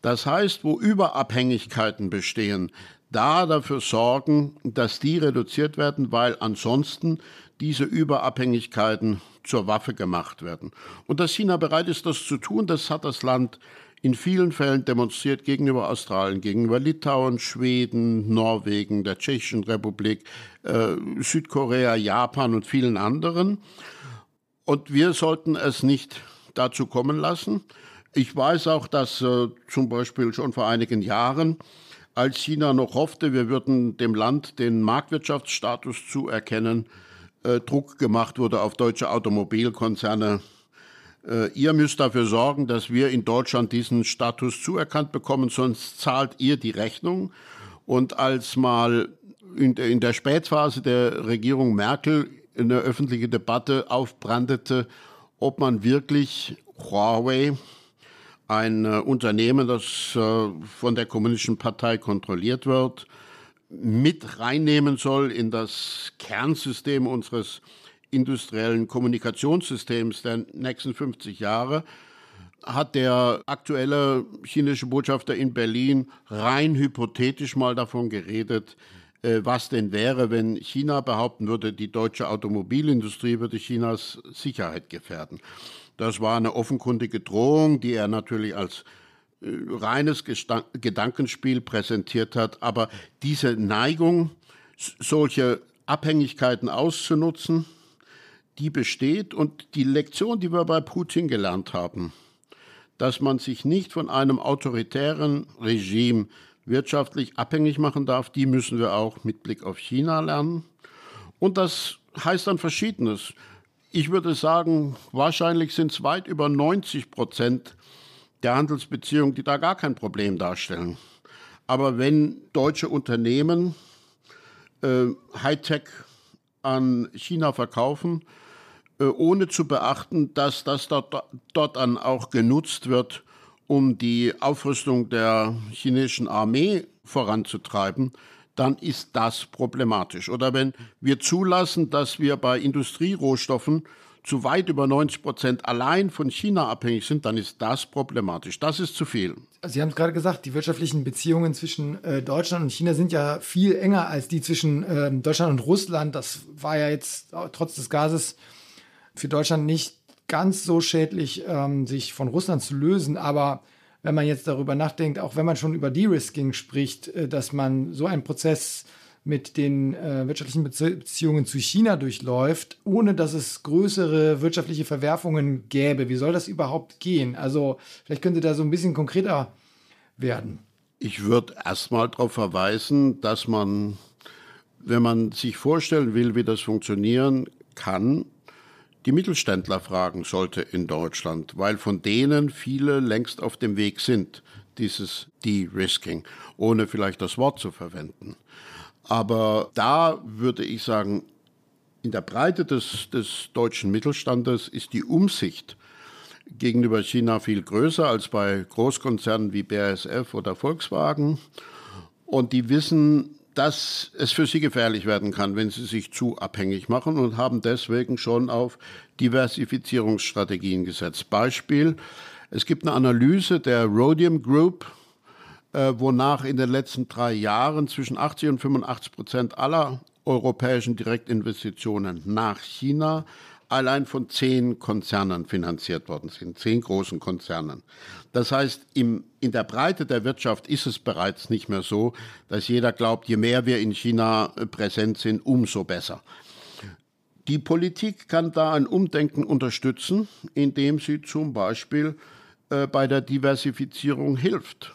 Das heißt, wo Überabhängigkeiten bestehen, da dafür sorgen, dass die reduziert werden, weil ansonsten diese Überabhängigkeiten zur Waffe gemacht werden. Und dass China bereit ist, das zu tun, das hat das Land in vielen Fällen demonstriert gegenüber Australien, gegenüber Litauen, Schweden, Norwegen, der Tschechischen Republik, äh, Südkorea, Japan und vielen anderen. Und wir sollten es nicht dazu kommen lassen. Ich weiß auch, dass äh, zum Beispiel schon vor einigen Jahren, als China noch hoffte, wir würden dem Land den Marktwirtschaftsstatus zuerkennen, äh, Druck gemacht wurde auf deutsche Automobilkonzerne. Äh, ihr müsst dafür sorgen, dass wir in Deutschland diesen Status zuerkannt bekommen, sonst zahlt ihr die Rechnung. Und als mal in, in der Spätphase der Regierung Merkel eine öffentliche Debatte aufbrandete, ob man wirklich Huawei, ein äh, Unternehmen, das äh, von der Kommunistischen Partei kontrolliert wird, mit reinnehmen soll in das Kernsystem unseres industriellen Kommunikationssystems der nächsten 50 Jahre, hat der aktuelle chinesische Botschafter in Berlin rein hypothetisch mal davon geredet, äh, was denn wäre, wenn China behaupten würde, die deutsche Automobilindustrie würde Chinas Sicherheit gefährden. Das war eine offenkundige Drohung, die er natürlich als äh, reines Gedankenspiel präsentiert hat. Aber diese Neigung, solche Abhängigkeiten auszunutzen, die besteht. Und die Lektion, die wir bei Putin gelernt haben, dass man sich nicht von einem autoritären Regime wirtschaftlich abhängig machen darf, die müssen wir auch mit Blick auf China lernen. Und das heißt dann Verschiedenes. Ich würde sagen, wahrscheinlich sind es weit über 90 Prozent der Handelsbeziehungen, die da gar kein Problem darstellen. Aber wenn deutsche Unternehmen äh, Hightech an China verkaufen, äh, ohne zu beachten, dass das dort, dort dann auch genutzt wird, um die Aufrüstung der chinesischen Armee voranzutreiben, dann ist das problematisch. Oder wenn wir zulassen, dass wir bei Industrierohstoffen zu weit über 90 Prozent allein von China abhängig sind, dann ist das problematisch. Das ist zu viel. Also Sie haben es gerade gesagt, die wirtschaftlichen Beziehungen zwischen äh, Deutschland und China sind ja viel enger als die zwischen äh, Deutschland und Russland. Das war ja jetzt trotz des Gases für Deutschland nicht ganz so schädlich, ähm, sich von Russland zu lösen. Aber wenn man jetzt darüber nachdenkt, auch wenn man schon über De-Risking spricht, äh, dass man so einen Prozess mit den äh, wirtschaftlichen Beziehungen zu China durchläuft, ohne dass es größere wirtschaftliche Verwerfungen gäbe. Wie soll das überhaupt gehen? Also vielleicht könnte da so ein bisschen konkreter werden. Ich würde erstmal darauf verweisen, dass man, wenn man sich vorstellen will, wie das funktionieren kann, die Mittelständler fragen sollte in Deutschland, weil von denen viele längst auf dem Weg sind, dieses De-Risking, ohne vielleicht das Wort zu verwenden. Aber da würde ich sagen, in der Breite des, des deutschen Mittelstandes ist die Umsicht gegenüber China viel größer als bei Großkonzernen wie BASF oder Volkswagen. Und die wissen, dass es für sie gefährlich werden kann, wenn sie sich zu abhängig machen und haben deswegen schon auf Diversifizierungsstrategien gesetzt. Beispiel, es gibt eine Analyse der Rhodium Group, äh, wonach in den letzten drei Jahren zwischen 80 und 85 Prozent aller europäischen Direktinvestitionen nach China allein von zehn Konzernen finanziert worden sind, zehn großen Konzernen. Das heißt, im, in der Breite der Wirtschaft ist es bereits nicht mehr so, dass jeder glaubt, je mehr wir in China äh, präsent sind, umso besser. Die Politik kann da ein Umdenken unterstützen, indem sie zum Beispiel äh, bei der Diversifizierung hilft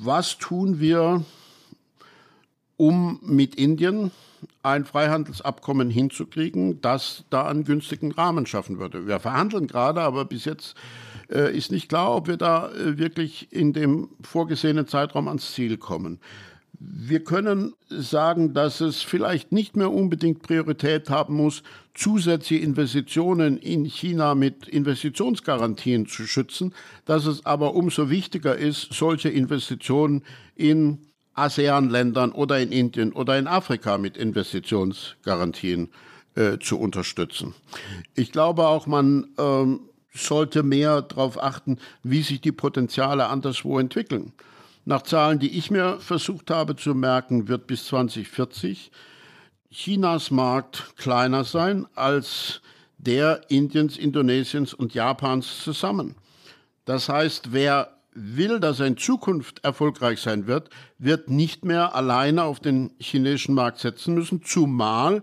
was tun wir, um mit Indien ein Freihandelsabkommen hinzukriegen, das da einen günstigen Rahmen schaffen würde. Wir verhandeln gerade, aber bis jetzt äh, ist nicht klar, ob wir da äh, wirklich in dem vorgesehenen Zeitraum ans Ziel kommen. Wir können sagen, dass es vielleicht nicht mehr unbedingt Priorität haben muss, zusätzliche Investitionen in China mit Investitionsgarantien zu schützen, dass es aber umso wichtiger ist, solche Investitionen in ASEAN-Ländern oder in Indien oder in Afrika mit Investitionsgarantien äh, zu unterstützen. Ich glaube auch, man ähm, sollte mehr darauf achten, wie sich die Potenziale anderswo entwickeln. Nach Zahlen, die ich mir versucht habe zu merken, wird bis 2040 Chinas Markt kleiner sein als der Indiens, Indonesiens und Japans zusammen. Das heißt, wer will, dass er in Zukunft erfolgreich sein wird, wird nicht mehr alleine auf den chinesischen Markt setzen müssen, zumal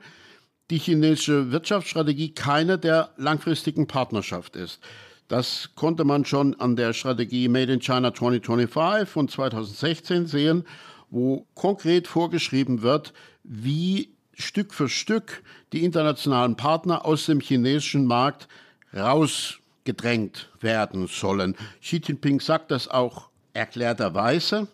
die chinesische Wirtschaftsstrategie keine der langfristigen Partnerschaft ist. Das konnte man schon an der Strategie Made in China 2025 von 2016 sehen, wo konkret vorgeschrieben wird, wie Stück für Stück die internationalen Partner aus dem chinesischen Markt rausgedrängt werden sollen. Xi Jinping sagt das auch erklärterweise.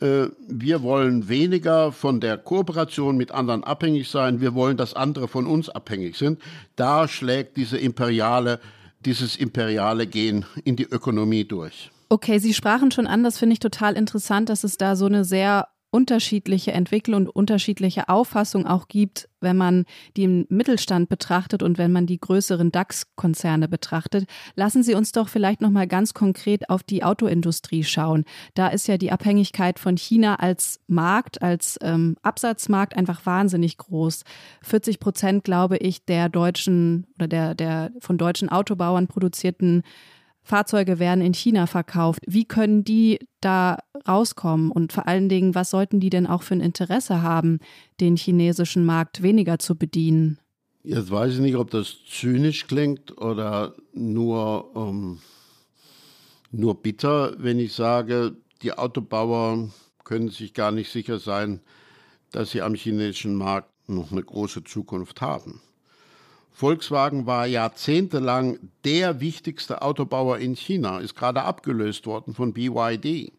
Äh, wir wollen weniger von der Kooperation mit anderen abhängig sein. Wir wollen, dass andere von uns abhängig sind. Da schlägt diese imperiale dieses imperiale Gehen in die Ökonomie durch. Okay, Sie sprachen schon an, das finde ich total interessant, dass es da so eine sehr unterschiedliche Entwicklung und unterschiedliche Auffassung auch gibt, wenn man den Mittelstand betrachtet und wenn man die größeren DAX-Konzerne betrachtet. Lassen Sie uns doch vielleicht noch mal ganz konkret auf die Autoindustrie schauen. Da ist ja die Abhängigkeit von China als Markt, als ähm, Absatzmarkt einfach wahnsinnig groß. 40 Prozent, glaube ich, der deutschen oder der, der von deutschen Autobauern produzierten Fahrzeuge werden in China verkauft. Wie können die da rauskommen? Und vor allen Dingen, was sollten die denn auch für ein Interesse haben, den chinesischen Markt weniger zu bedienen? Jetzt weiß ich nicht, ob das zynisch klingt oder nur, ähm, nur bitter, wenn ich sage, die Autobauer können sich gar nicht sicher sein, dass sie am chinesischen Markt noch eine große Zukunft haben. Volkswagen war jahrzehntelang der wichtigste Autobauer in China, ist gerade abgelöst worden von BYD.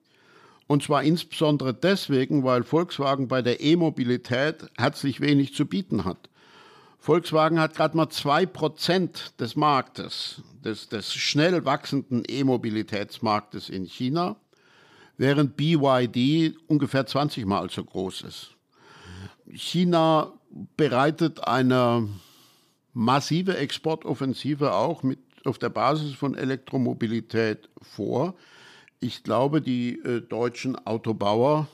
Und zwar insbesondere deswegen, weil Volkswagen bei der E-Mobilität herzlich wenig zu bieten hat. Volkswagen hat gerade mal 2% des Marktes, des, des schnell wachsenden E-Mobilitätsmarktes in China, während BYD ungefähr 20 Mal so groß ist. China bereitet eine massive Exportoffensive auch mit auf der Basis von Elektromobilität vor. Ich glaube, die äh, deutschen Autobauer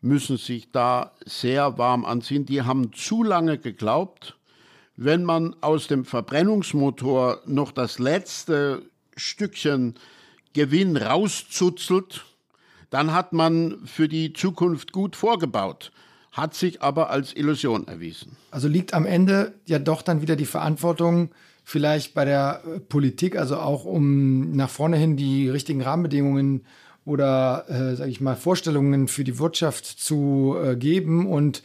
müssen sich da sehr warm anziehen. Die haben zu lange geglaubt, wenn man aus dem Verbrennungsmotor noch das letzte Stückchen Gewinn rauszuzelt, dann hat man für die Zukunft gut vorgebaut hat sich aber als Illusion erwiesen. Also liegt am Ende ja doch dann wieder die Verantwortung vielleicht bei der äh, Politik, also auch um nach vorne hin die richtigen Rahmenbedingungen oder, äh, sage ich mal, Vorstellungen für die Wirtschaft zu äh, geben. Und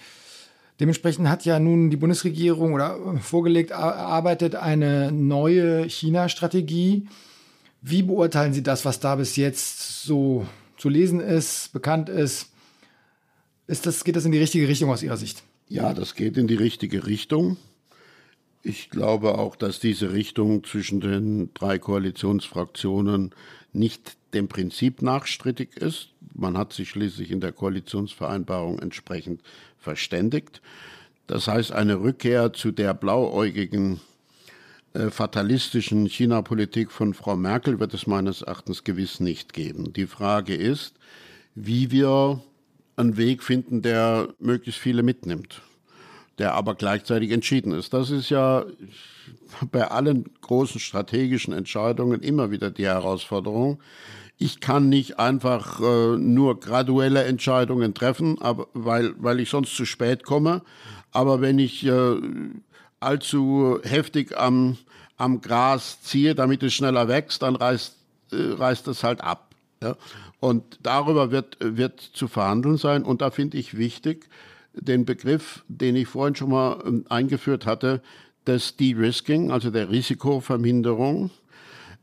dementsprechend hat ja nun die Bundesregierung oder äh, vorgelegt, erarbeitet eine neue China-Strategie. Wie beurteilen Sie das, was da bis jetzt so zu lesen ist, bekannt ist? Ist das, geht das in die richtige Richtung aus Ihrer Sicht? Ja, das geht in die richtige Richtung. Ich glaube auch, dass diese Richtung zwischen den drei Koalitionsfraktionen nicht dem Prinzip nachstrittig ist. Man hat sich schließlich in der Koalitionsvereinbarung entsprechend verständigt. Das heißt, eine Rückkehr zu der blauäugigen, äh, fatalistischen China-Politik von Frau Merkel wird es meines Erachtens gewiss nicht geben. Die Frage ist, wie wir einen Weg finden, der möglichst viele mitnimmt, der aber gleichzeitig entschieden ist. Das ist ja bei allen großen strategischen Entscheidungen immer wieder die Herausforderung. Ich kann nicht einfach äh, nur graduelle Entscheidungen treffen, aber, weil, weil ich sonst zu spät komme. Aber wenn ich äh, allzu heftig am, am Gras ziehe, damit es schneller wächst, dann reißt, äh, reißt es halt ab. Ja? Und darüber wird, wird zu verhandeln sein. Und da finde ich wichtig, den Begriff, den ich vorhin schon mal ähm, eingeführt hatte, des De-Risking, also der Risikoverminderung.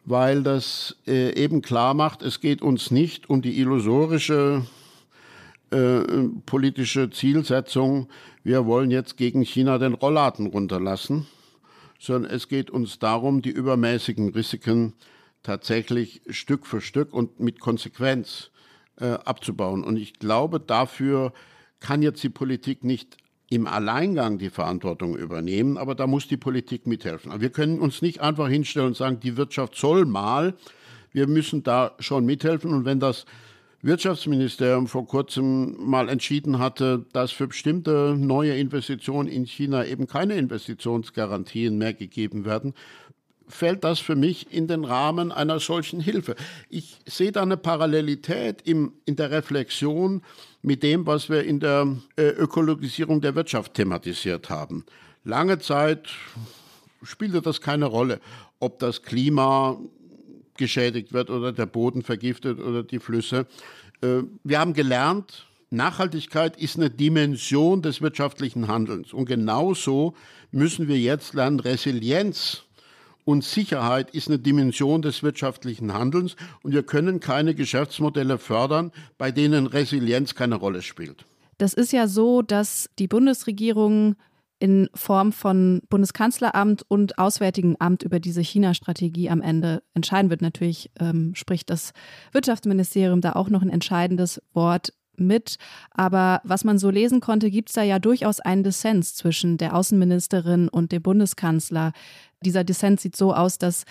weil das äh, eben klar macht, es geht uns nicht um die illusorische äh, politische Zielsetzung, wir wollen jetzt gegen China den Rollladen runterlassen, sondern es geht uns darum, die übermäßigen Risiken tatsächlich Stück für Stück und mit Konsequenz äh, abzubauen. Und ich glaube, dafür kann jetzt die Politik nicht im Alleingang die Verantwortung übernehmen, aber da muss die Politik mithelfen. Wir können uns nicht einfach hinstellen und sagen, die Wirtschaft soll mal. Wir müssen da schon mithelfen. Und wenn das Wirtschaftsministerium vor kurzem mal entschieden hatte, dass für bestimmte neue Investitionen in China eben keine Investitionsgarantien mehr gegeben werden, fällt das für mich in den Rahmen einer solchen Hilfe. Ich sehe da eine Parallelität im, in der Reflexion mit dem, was wir in der äh, Ökologisierung der Wirtschaft thematisiert haben. Lange Zeit spielte das keine Rolle, ob das Klima geschädigt wird oder der Boden vergiftet oder die Flüsse. Äh, wir haben gelernt, Nachhaltigkeit ist eine Dimension des wirtschaftlichen Handelns. Und genauso müssen wir jetzt lernen, Resilienz und Sicherheit ist eine Dimension des wirtschaftlichen Handelns und wir können keine Geschäftsmodelle fördern, bei denen Resilienz keine Rolle spielt. Das ist ja so, dass die Bundesregierung in Form von Bundeskanzleramt und Auswärtigen Amt über diese China-Strategie am Ende entscheiden wird. Natürlich ähm, spricht das Wirtschaftsministerium da auch noch ein entscheidendes Wort mit. Aber was man so lesen konnte, gibt es da ja durchaus einen Dissens zwischen der Außenministerin und dem Bundeskanzler. Dieser Dissens sieht so aus, dass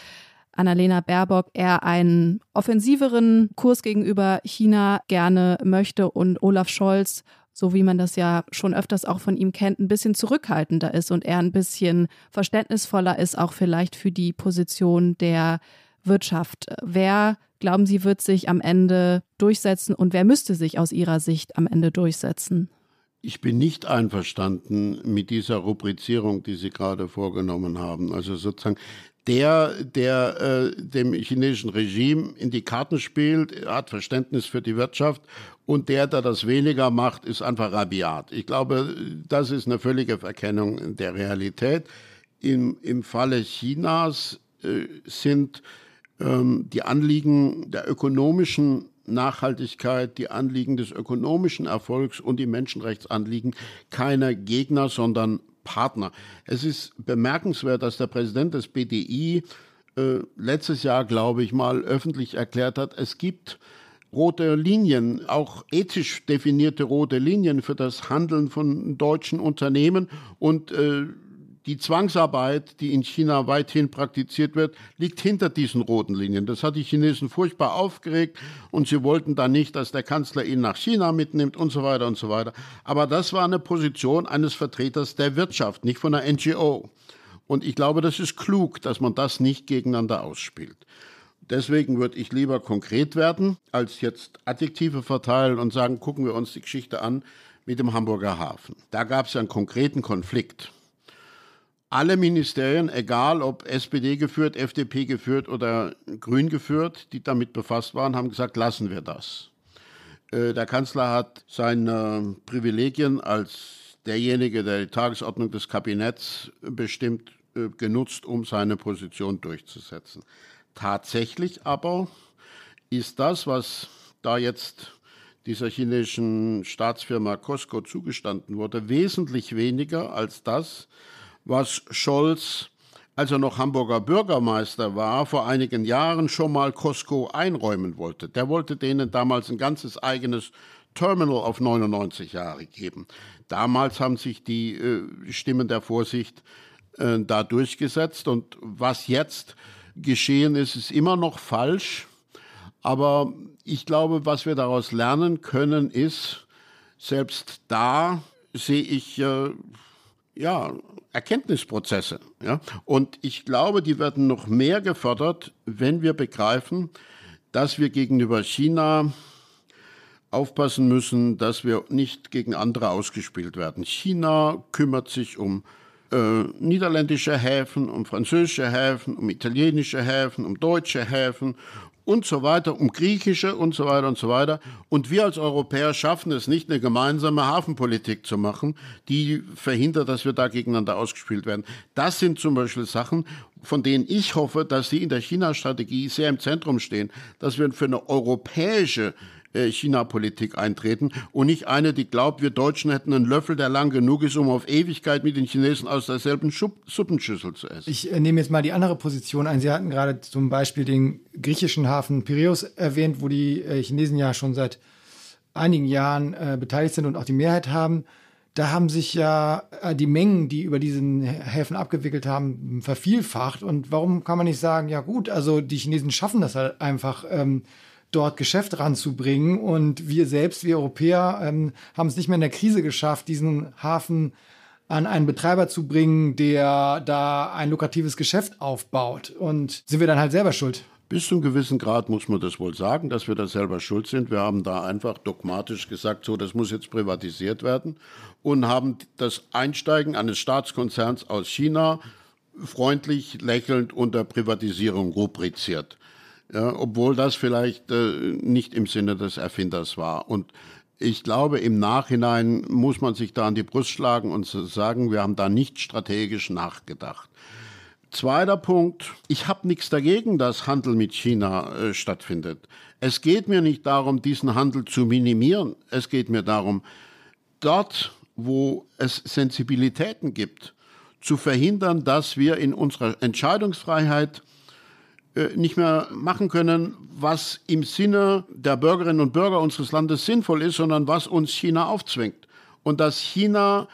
Annalena Baerbock eher einen offensiveren Kurs gegenüber China gerne möchte und Olaf Scholz, so wie man das ja schon öfters auch von ihm kennt, ein bisschen zurückhaltender ist und er ein bisschen verständnisvoller ist, auch vielleicht für die Position der Wirtschaft. Wer glauben Sie, wird sich am Ende durchsetzen und wer müsste sich aus Ihrer Sicht am Ende durchsetzen? Ich bin nicht einverstanden mit dieser Rubrizierung, die Sie gerade vorgenommen haben. Also sozusagen der, der äh, dem chinesischen Regime in die Karten spielt, hat Verständnis für die Wirtschaft und der, der das weniger macht, ist einfach rabiat. Ich glaube, das ist eine völlige Verkennung der Realität. Im, im Falle Chinas äh, sind die Anliegen der ökonomischen Nachhaltigkeit, die Anliegen des ökonomischen Erfolgs und die Menschenrechtsanliegen keine Gegner, sondern Partner. Es ist bemerkenswert, dass der Präsident des BDI äh, letztes Jahr, glaube ich, mal öffentlich erklärt hat, es gibt rote Linien, auch ethisch definierte rote Linien für das Handeln von deutschen Unternehmen und äh, die Zwangsarbeit, die in China weithin praktiziert wird, liegt hinter diesen roten Linien. Das hat die Chinesen furchtbar aufgeregt und sie wollten dann nicht, dass der Kanzler ihn nach China mitnimmt und so weiter und so weiter. Aber das war eine Position eines Vertreters der Wirtschaft, nicht von einer NGO. Und ich glaube, das ist klug, dass man das nicht gegeneinander ausspielt. Deswegen würde ich lieber konkret werden, als jetzt Adjektive verteilen und sagen, gucken wir uns die Geschichte an mit dem Hamburger Hafen. Da gab es einen konkreten Konflikt alle Ministerien, egal ob SPD geführt, FDP geführt oder Grün geführt, die damit befasst waren, haben gesagt, lassen wir das. Äh, der Kanzler hat seine Privilegien als derjenige, der die Tagesordnung des Kabinetts bestimmt, äh, genutzt, um seine Position durchzusetzen. Tatsächlich aber ist das, was da jetzt dieser chinesischen Staatsfirma Costco zugestanden wurde, wesentlich weniger als das, was Scholz, als er noch Hamburger Bürgermeister war, vor einigen Jahren schon mal Costco einräumen wollte. Der wollte denen damals ein ganzes eigenes Terminal auf 99 Jahre geben. Damals haben sich die äh, Stimmen der Vorsicht äh, da durchgesetzt und was jetzt geschehen ist, ist immer noch falsch. Aber ich glaube, was wir daraus lernen können, ist, selbst da sehe ich äh, ja, Erkenntnisprozesse. Ja? Und ich glaube, die werden noch mehr gefördert, wenn wir begreifen, dass wir gegenüber China aufpassen müssen, dass wir nicht gegen andere ausgespielt werden. China kümmert sich um äh, niederländische Häfen, um französische Häfen, um italienische Häfen, um deutsche Häfen, und so weiter, um griechische und so weiter und so weiter. Und wir als Europäer schaffen es nicht, eine gemeinsame Hafenpolitik zu machen, die verhindert, dass wir da gegeneinander ausgespielt werden. Das sind zum Beispiel Sachen, von denen ich hoffe, dass sie in der China-Strategie sehr im Zentrum stehen, dass wir für eine europäische äh, China-Politik eintreten und nicht eine, die glaubt, wir Deutschen hätten einen Löffel, der lang genug ist, um auf Ewigkeit mit den Chinesen aus derselben Schub Suppenschüssel zu essen. Ich äh, nehme jetzt mal die andere Position ein. Sie hatten gerade zum Beispiel den griechischen Hafen Piräus erwähnt, wo die äh, Chinesen ja schon seit einigen Jahren äh, beteiligt sind und auch die Mehrheit haben. Da haben sich ja äh, die Mengen, die über diesen Häfen abgewickelt haben, vervielfacht. Und warum kann man nicht sagen, ja gut, also die Chinesen schaffen das halt einfach. Ähm, dort Geschäft ranzubringen. Und wir selbst, wir Europäer, ähm, haben es nicht mehr in der Krise geschafft, diesen Hafen an einen Betreiber zu bringen, der da ein lukratives Geschäft aufbaut. Und sind wir dann halt selber schuld? Bis zu einem gewissen Grad muss man das wohl sagen, dass wir da selber schuld sind. Wir haben da einfach dogmatisch gesagt, so, das muss jetzt privatisiert werden und haben das Einsteigen eines Staatskonzerns aus China freundlich lächelnd unter Privatisierung rubriziert ja, obwohl das vielleicht äh, nicht im Sinne des Erfinders war. Und ich glaube, im Nachhinein muss man sich da an die Brust schlagen und sagen, wir haben da nicht strategisch nachgedacht. Zweiter Punkt, ich habe nichts dagegen, dass Handel mit China äh, stattfindet. Es geht mir nicht darum, diesen Handel zu minimieren. Es geht mir darum, dort, wo es Sensibilitäten gibt, zu verhindern, dass wir in unserer Entscheidungsfreiheit nicht mehr machen können, was im Sinne der Bürgerinnen und Bürger unseres Landes sinnvoll ist, sondern was uns China aufzwingt. Und dass China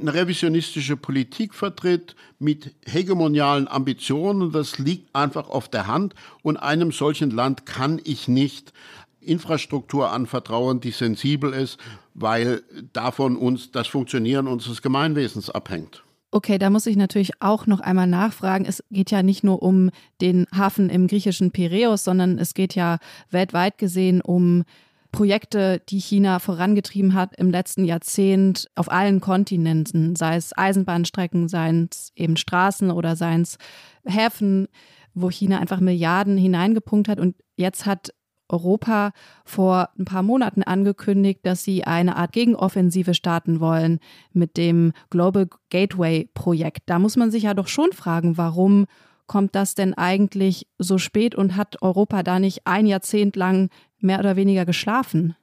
eine revisionistische Politik vertritt mit hegemonialen Ambitionen, das liegt einfach auf der Hand. Und einem solchen Land kann ich nicht Infrastruktur anvertrauen, die sensibel ist, weil davon uns das Funktionieren unseres Gemeinwesens abhängt. Okay, da muss ich natürlich auch noch einmal nachfragen. Es geht ja nicht nur um den Hafen im griechischen Piräus, sondern es geht ja weltweit gesehen um Projekte, die China vorangetrieben hat im letzten Jahrzehnt auf allen Kontinenten, sei es Eisenbahnstrecken, seien es eben Straßen oder seien es Häfen, wo China einfach Milliarden hineingepunkt hat. Und jetzt hat Europa vor ein paar Monaten angekündigt, dass sie eine Art Gegenoffensive starten wollen mit dem Global Gateway Projekt. Da muss man sich ja doch schon fragen, warum kommt das denn eigentlich so spät und hat Europa da nicht ein Jahrzehnt lang mehr oder weniger geschlafen?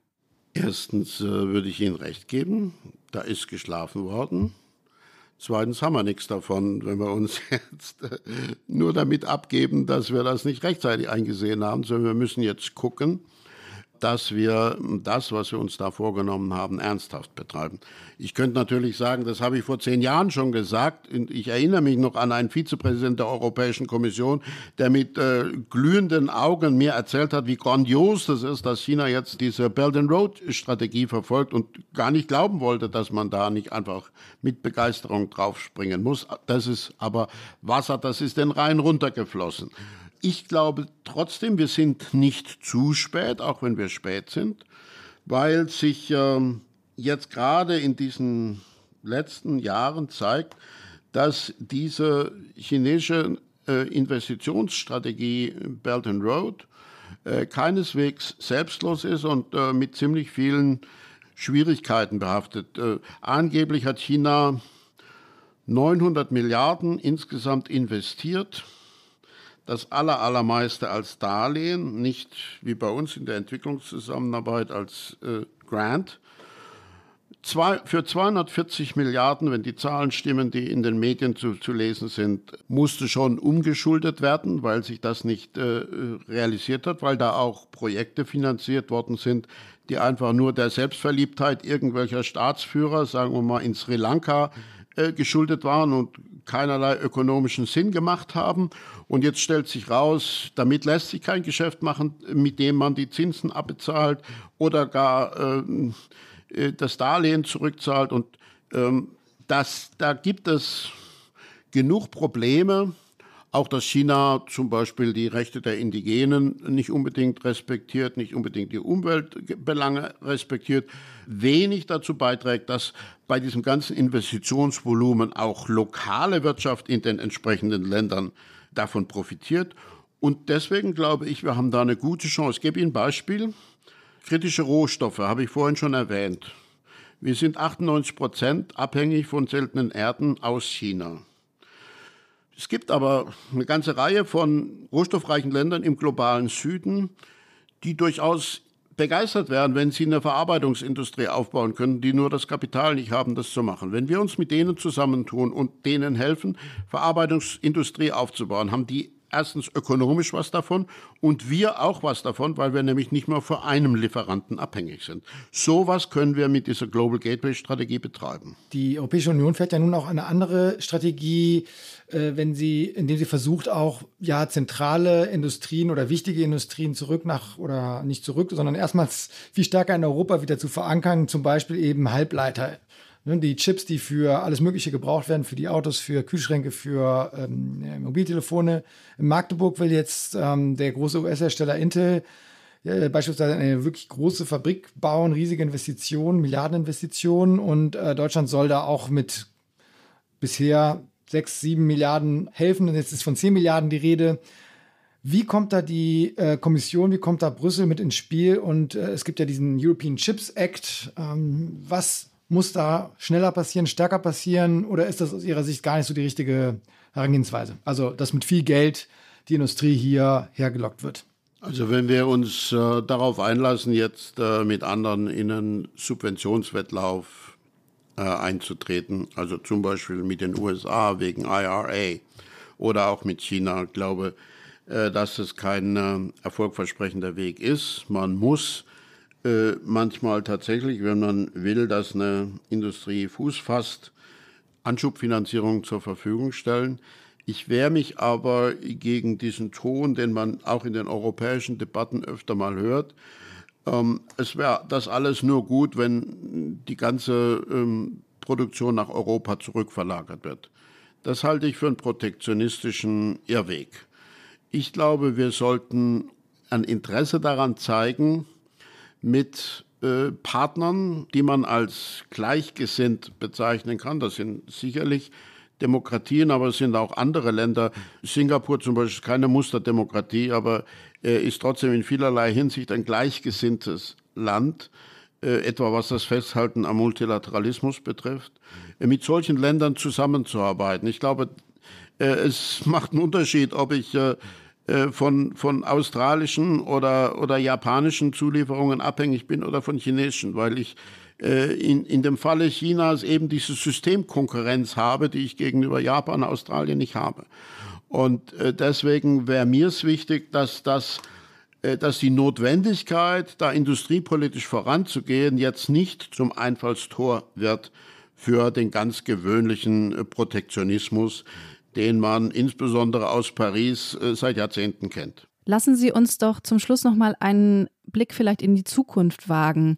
Erstens äh, würde ich Ihnen recht geben, da ist geschlafen worden. Zweitens haben wir nichts davon, wenn wir uns jetzt äh, nur damit abgeben, dass wir das nicht rechtzeitig eingesehen haben, sondern wir müssen jetzt gucken, dass wir das, was wir uns da vorgenommen haben, ernsthaft betreiben. Ich könnte natürlich sagen, das habe ich vor zehn Jahren schon gesagt. Ich erinnere mich noch an einen Vizepräsidenten der Europäischen Kommission, der mit äh, glühenden Augen mir erzählt hat, wie grandios das ist, dass China jetzt diese Belt and Road Strategie verfolgt und gar nicht glauben wollte, dass man da nicht einfach mit Begeisterung draufspringen muss. Das ist aber Wasser, das ist den Rhein runtergeflossen. Ich glaube trotzdem, wir sind nicht zu spät, auch wenn wir spät sind, weil sich ähm, jetzt gerade in diesen letzten Jahren zeigt, dass diese chinesische äh, Investitionsstrategie Belt and Road äh, keineswegs selbstlos ist und äh, mit ziemlich vielen Schwierigkeiten behaftet. Äh, angeblich hat China 900 Milliarden insgesamt investiert das allermeiste als Darlehen, nicht wie bei uns in der Entwicklungszusammenarbeit als äh, Grant. Zwei, für 240 Milliarden, wenn die Zahlen stimmen, die in den Medien zu, zu lesen sind, musste schon umgeschuldet werden, weil sich das nicht äh, realisiert hat, weil da auch Projekte finanziert worden sind, die einfach nur der Selbstverliebtheit irgendwelcher Staatsführer, sagen wir mal in Sri Lanka, äh, geschuldet waren und keinerlei ökonomischen Sinn gemacht haben. Und jetzt stellt sich raus, damit lässt sich kein Geschäft machen, mit dem man die Zinsen abbezahlt oder gar äh, äh, das Darlehen zurückzahlt. Und ähm, das, da gibt es genug Probleme. Auch dass China zum Beispiel die Rechte der Indigenen nicht unbedingt respektiert, nicht unbedingt die Umweltbelange respektiert, wenig dazu beiträgt, dass bei diesem ganzen Investitionsvolumen auch lokale Wirtschaft in den entsprechenden Ländern davon profitiert. Und deswegen glaube ich, wir haben da eine gute Chance. Ich gebe Ihnen ein Beispiel. Kritische Rohstoffe habe ich vorhin schon erwähnt. Wir sind 98 Prozent abhängig von seltenen Erden aus China. Es gibt aber eine ganze Reihe von rohstoffreichen Ländern im globalen Süden, die durchaus begeistert werden, wenn sie eine Verarbeitungsindustrie aufbauen können, die nur das Kapital nicht haben, das zu machen. Wenn wir uns mit denen zusammentun und denen helfen, Verarbeitungsindustrie aufzubauen, haben die erstens ökonomisch was davon und wir auch was davon, weil wir nämlich nicht mehr von einem Lieferanten abhängig sind. So was können wir mit dieser Global Gateway Strategie betreiben. Die Europäische Union fährt ja nun auch eine andere Strategie, äh, wenn sie, indem sie versucht auch ja zentrale Industrien oder wichtige Industrien zurück nach oder nicht zurück, sondern erstmals viel stärker in Europa wieder zu verankern, zum Beispiel eben Halbleiter die Chips, die für alles Mögliche gebraucht werden, für die Autos, für Kühlschränke, für ähm, Mobiltelefone. In Magdeburg will jetzt ähm, der große US-Hersteller Intel äh, beispielsweise eine wirklich große Fabrik bauen, riesige Investitionen, Milliardeninvestitionen und äh, Deutschland soll da auch mit bisher sechs, sieben Milliarden helfen und jetzt ist von zehn Milliarden die Rede. Wie kommt da die äh, Kommission, wie kommt da Brüssel mit ins Spiel? Und äh, es gibt ja diesen European Chips Act. Ähm, was muss da schneller passieren, stärker passieren oder ist das aus Ihrer Sicht gar nicht so die richtige Herangehensweise? Also, dass mit viel Geld die Industrie hier hergelockt wird. Also wenn wir uns äh, darauf einlassen, jetzt äh, mit anderen in einen Subventionswettlauf äh, einzutreten, also zum Beispiel mit den USA wegen IRA oder auch mit China, glaube äh, dass es kein äh, erfolgversprechender Weg ist. Man muss äh, manchmal tatsächlich, wenn man will, dass eine Industrie Fuß fasst, Anschubfinanzierung zur Verfügung stellen. Ich wehre mich aber gegen diesen Ton, den man auch in den europäischen Debatten öfter mal hört. Ähm, es wäre das alles nur gut, wenn die ganze ähm, Produktion nach Europa zurückverlagert wird. Das halte ich für einen protektionistischen Irrweg. Ich glaube, wir sollten ein Interesse daran zeigen, mit äh, Partnern, die man als gleichgesinnt bezeichnen kann. Das sind sicherlich Demokratien, aber es sind auch andere Länder. Singapur zum Beispiel ist keine Musterdemokratie, aber äh, ist trotzdem in vielerlei Hinsicht ein gleichgesinntes Land, äh, etwa was das Festhalten am Multilateralismus betrifft, mit solchen Ländern zusammenzuarbeiten. Ich glaube, es macht einen Unterschied, ob ich von, von australischen oder, oder japanischen Zulieferungen abhängig bin oder von chinesischen, weil ich äh, in, in dem Falle Chinas eben diese Systemkonkurrenz habe, die ich gegenüber Japan, Australien nicht habe. Und äh, deswegen wäre mir es wichtig, dass das dass die Notwendigkeit, da industriepolitisch voranzugehen, jetzt nicht zum Einfallstor wird für den ganz gewöhnlichen Protektionismus, den man insbesondere aus Paris äh, seit Jahrzehnten kennt. Lassen Sie uns doch zum Schluss noch mal einen Blick vielleicht in die Zukunft wagen.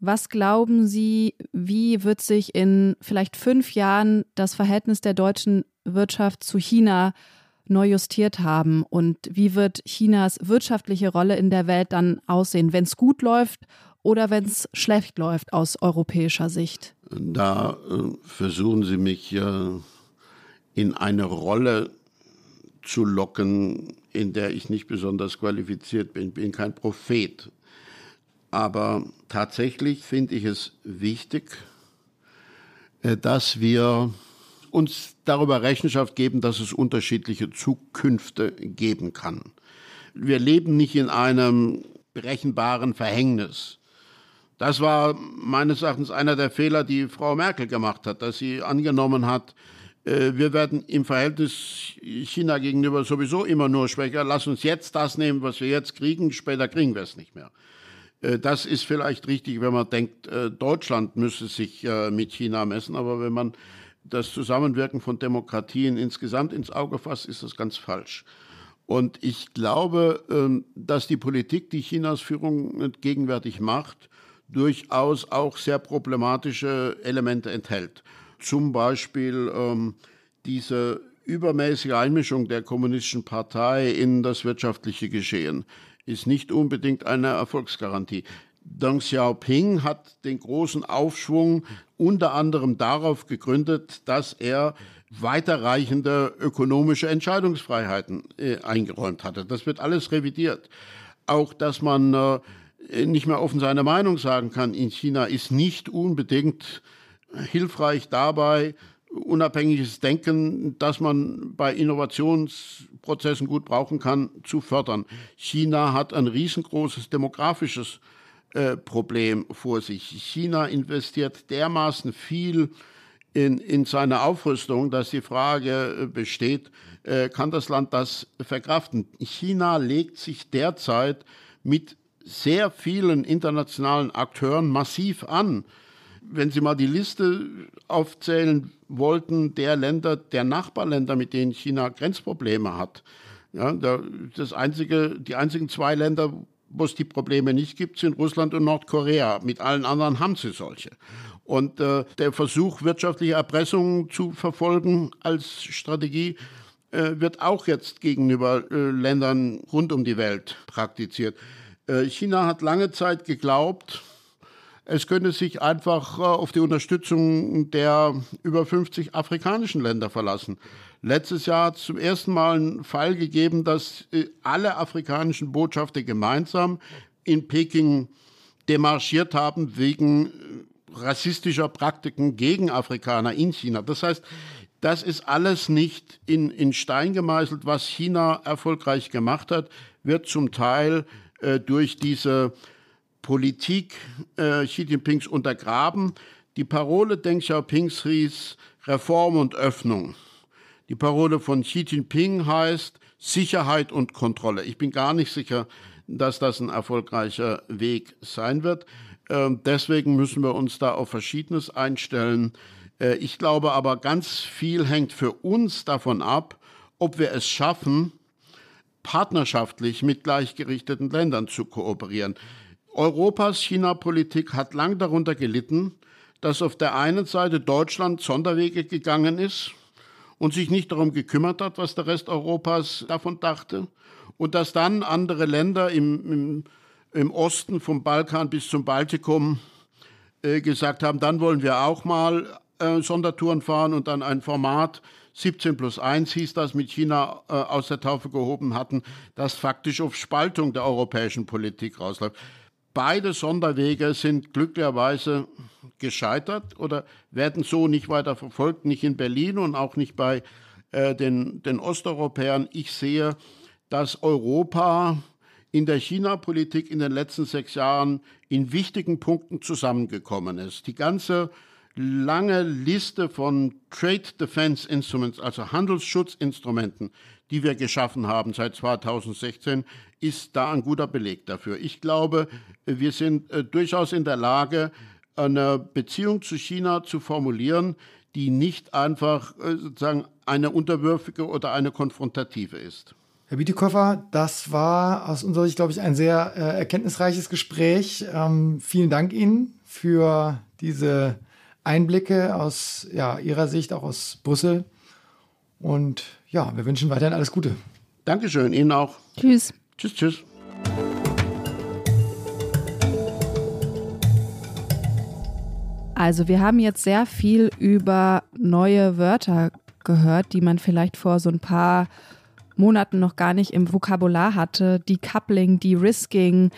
Was glauben Sie, wie wird sich in vielleicht fünf Jahren das Verhältnis der deutschen Wirtschaft zu China neu justiert haben und wie wird Chinas wirtschaftliche Rolle in der Welt dann aussehen, wenn es gut läuft oder wenn es schlecht läuft aus europäischer Sicht? Da äh, versuchen Sie mich äh, in eine Rolle zu locken, in der ich nicht besonders qualifiziert bin. Ich bin kein Prophet. Aber tatsächlich finde ich es wichtig, äh, dass wir uns darüber Rechenschaft geben, dass es unterschiedliche Zukünfte geben kann. Wir leben nicht in einem berechenbaren Verhängnis. Das war meines Erachtens einer der Fehler, die Frau Merkel gemacht hat, dass sie angenommen hat, wir werden im Verhältnis China gegenüber sowieso immer nur schwächer. Lass uns jetzt das nehmen, was wir jetzt kriegen, später kriegen wir es nicht mehr. Äh, das ist vielleicht richtig, wenn man denkt, äh, Deutschland müsse sich mit China messen, aber wenn man das Zusammenwirken von Demokratien insgesamt ins Auge fasst, ist das ganz falsch. Und ich glaube, ähm, dass die Politik, die Chinas Führung gegenwärtig macht, durchaus auch sehr problematische Elemente enthält zum Beispiel ähm, diese übermäßige Einmischung der kommunistischen Partei in das wirtschaftliche Geschehen ist nicht unbedingt eine Erfolgsgarantie. Deng Xiaoping hat den großen Aufschwung unter anderem darauf gegründet, dass er weiterreichende ökonomische Entscheidungsfreiheiten äh, eingeräumt hatte. Das wird alles revidiert. Auch, dass man äh, nicht mehr offen seine Meinung sagen kann in China, ist nicht unbedingt hilfreich dabei, unabhängiges Denken, das man bei Innovationsprozessen gut brauchen kann, zu fördern. China hat ein riesengroßes demografisches äh, Problem vor sich. China investiert dermaßen viel in, in seine Aufrüstung, dass die Frage äh, besteht, äh, kann das Land das verkraften? China legt sich derzeit mit sehr vielen internationalen Akteuren massiv an wenn Sie mal die Liste aufzählen wollten der Länder, der Nachbarländer, mit denen China Grenzprobleme hat, ja, das einzige, die einzigen zwei Länder, wo es die Probleme nicht gibt, sind Russland und Nordkorea. Mit allen anderen haben sie solche. Und äh, der Versuch, wirtschaftliche Erpressung zu verfolgen als Strategie, äh, wird auch jetzt gegenüber äh, Ländern rund um die Welt praktiziert. Äh, China hat lange Zeit geglaubt, es könnte sich einfach äh, auf die Unterstützung der über 50 afrikanischen Länder verlassen. Letztes Jahr hat es zum ersten Mal einen Fall gegeben, dass äh, alle afrikanischen Botschafter gemeinsam in Peking demarschiert haben wegen äh, rassistischer Praktiken gegen Afrikaner in China. Das heißt, das ist alles nicht in, in Stein gemeißelt. Was China erfolgreich gemacht hat, wird zum Teil äh, durch diese Politik äh, Xi Jinpings untergraben. Die Parole Deng Xiaopings hieß Reform und Öffnung. Die Parole von Xi Jinping heißt Sicherheit und Kontrolle. Ich bin gar nicht sicher, dass das ein erfolgreicher Weg sein wird. Ähm, deswegen müssen wir uns da auf Verschiedenes einstellen. Äh, ich glaube aber, ganz viel hängt für uns davon ab, ob wir es schaffen, partnerschaftlich mit gleichgerichteten Ländern zu kooperieren. Europas China-Politik hat lang darunter gelitten, dass auf der einen Seite Deutschland Sonderwege gegangen ist und sich nicht darum gekümmert hat, was der Rest Europas davon dachte, und dass dann andere Länder im, im, im Osten vom Balkan bis zum Baltikum äh, gesagt haben, dann wollen wir auch mal äh, Sondertouren fahren und dann ein Format 17 plus 1 hieß das, mit China äh, aus der Taufe gehoben hatten, das faktisch auf Spaltung der europäischen Politik rausläuft. Beide Sonderwege sind glücklicherweise gescheitert oder werden so nicht weiter verfolgt, nicht in Berlin und auch nicht bei äh, den, den Osteuropäern. Ich sehe, dass Europa in der China-Politik in den letzten sechs Jahren in wichtigen Punkten zusammengekommen ist. Die ganze lange Liste von Trade Defense Instruments, also Handelsschutzinstrumenten, die wir geschaffen haben seit 2016, ist da ein guter Beleg dafür. Ich glaube, wir sind äh, durchaus in der Lage, eine Beziehung zu China zu formulieren, die nicht einfach äh, sozusagen eine unterwürfige oder eine konfrontative ist. Herr Bietekoffer, das war aus unserer Sicht, glaube ich, ein sehr äh, erkenntnisreiches Gespräch. Ähm, vielen Dank Ihnen für diese Einblicke aus ja, Ihrer Sicht, auch aus Brüssel. Und ja, wir wünschen weiterhin alles Gute. Dankeschön, Ihnen auch. Tschüss. Tschüss, tschüss. Also wir haben jetzt sehr viel über neue Wörter gehört, die man vielleicht vor so ein paar Monaten noch gar nicht im Vokabular hatte. Decoupling, De-Risking.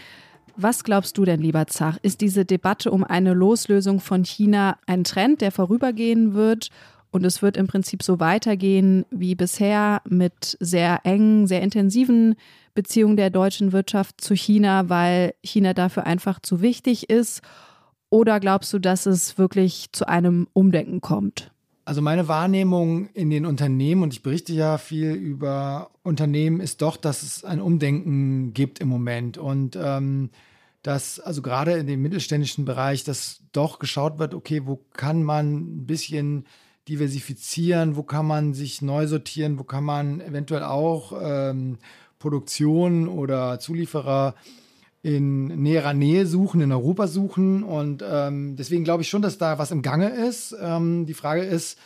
Was glaubst du denn, lieber Zach? Ist diese Debatte um eine Loslösung von China ein Trend, der vorübergehen wird? Und es wird im Prinzip so weitergehen wie bisher mit sehr engen, sehr intensiven Beziehungen der deutschen Wirtschaft zu China, weil China dafür einfach zu wichtig ist? Oder glaubst du, dass es wirklich zu einem Umdenken kommt? Also meine Wahrnehmung in den Unternehmen, und ich berichte ja viel über Unternehmen, ist doch, dass es ein Umdenken gibt im Moment. Und ähm, dass also gerade in dem mittelständischen Bereich, dass doch geschaut wird, okay, wo kann man ein bisschen diversifizieren, wo kann man sich neu sortieren, wo kann man eventuell auch ähm, Produktion oder Zulieferer in näherer Nähe suchen, in Europa suchen. Und ähm, deswegen glaube ich schon, dass da was im Gange ist. Ähm, die Frage ist,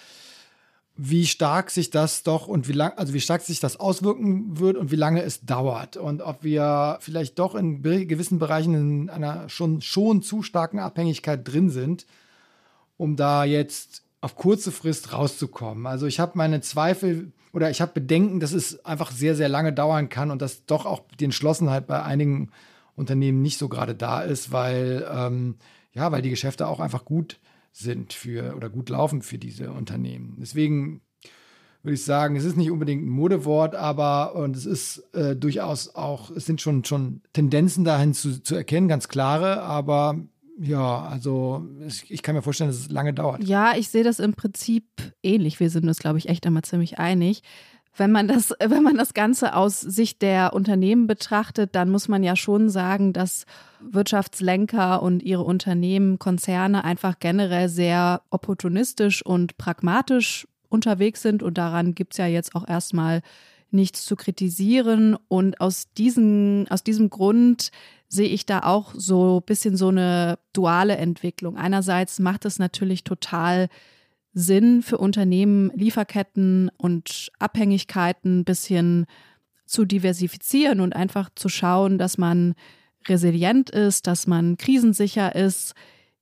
wie stark sich das doch und wie lang, also wie stark sich das auswirken wird und wie lange es dauert und ob wir vielleicht doch in gewissen Bereichen in einer schon, schon zu starken Abhängigkeit drin sind um da jetzt auf kurze Frist rauszukommen. Also ich habe meine Zweifel oder ich habe Bedenken, dass es einfach sehr, sehr lange dauern kann und dass doch auch die Entschlossenheit bei einigen Unternehmen nicht so gerade da ist, weil, ähm, ja, weil die Geschäfte auch einfach gut sind für oder gut laufen für diese Unternehmen. Deswegen würde ich sagen, es ist nicht unbedingt ein Modewort, aber und es ist äh, durchaus auch, es sind schon, schon Tendenzen dahin zu, zu erkennen, ganz klare, aber ja, also ich kann mir vorstellen, dass es lange dauert. Ja, ich sehe das im Prinzip ähnlich. Wir sind uns, glaube ich, echt einmal ziemlich einig. Wenn man das, wenn man das Ganze aus Sicht der Unternehmen betrachtet, dann muss man ja schon sagen, dass Wirtschaftslenker und ihre Unternehmen, Konzerne einfach generell sehr opportunistisch und pragmatisch unterwegs sind. Und daran gibt es ja jetzt auch erstmal nichts zu kritisieren. Und aus, diesen, aus diesem Grund sehe ich da auch so bisschen so eine duale Entwicklung. Einerseits macht es natürlich total Sinn für Unternehmen, Lieferketten und Abhängigkeiten ein bisschen zu diversifizieren und einfach zu schauen, dass man resilient ist, dass man krisensicher ist,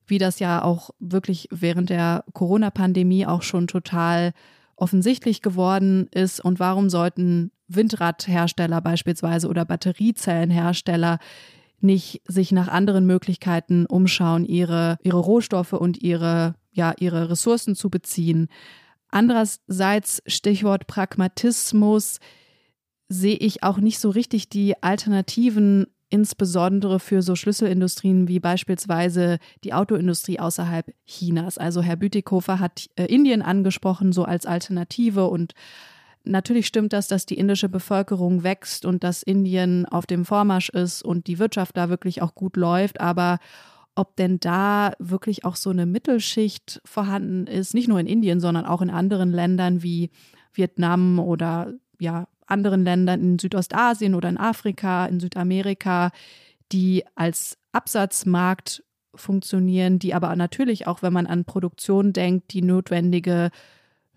wie das ja auch wirklich während der Corona-Pandemie auch schon total offensichtlich geworden ist. Und warum sollten Windradhersteller beispielsweise oder Batteriezellenhersteller nicht sich nach anderen Möglichkeiten umschauen, ihre, ihre Rohstoffe und ihre, ja, ihre Ressourcen zu beziehen? Andererseits, Stichwort Pragmatismus, sehe ich auch nicht so richtig die Alternativen insbesondere für so Schlüsselindustrien wie beispielsweise die Autoindustrie außerhalb Chinas. Also Herr Bütikofer hat äh, Indien angesprochen, so als Alternative und Natürlich stimmt das, dass die indische Bevölkerung wächst und dass Indien auf dem Vormarsch ist und die Wirtschaft da wirklich auch gut läuft, aber ob denn da wirklich auch so eine Mittelschicht vorhanden ist, nicht nur in Indien, sondern auch in anderen Ländern wie Vietnam oder ja, anderen Ländern in Südostasien oder in Afrika, in Südamerika, die als Absatzmarkt funktionieren, die aber natürlich auch, wenn man an Produktion denkt, die notwendige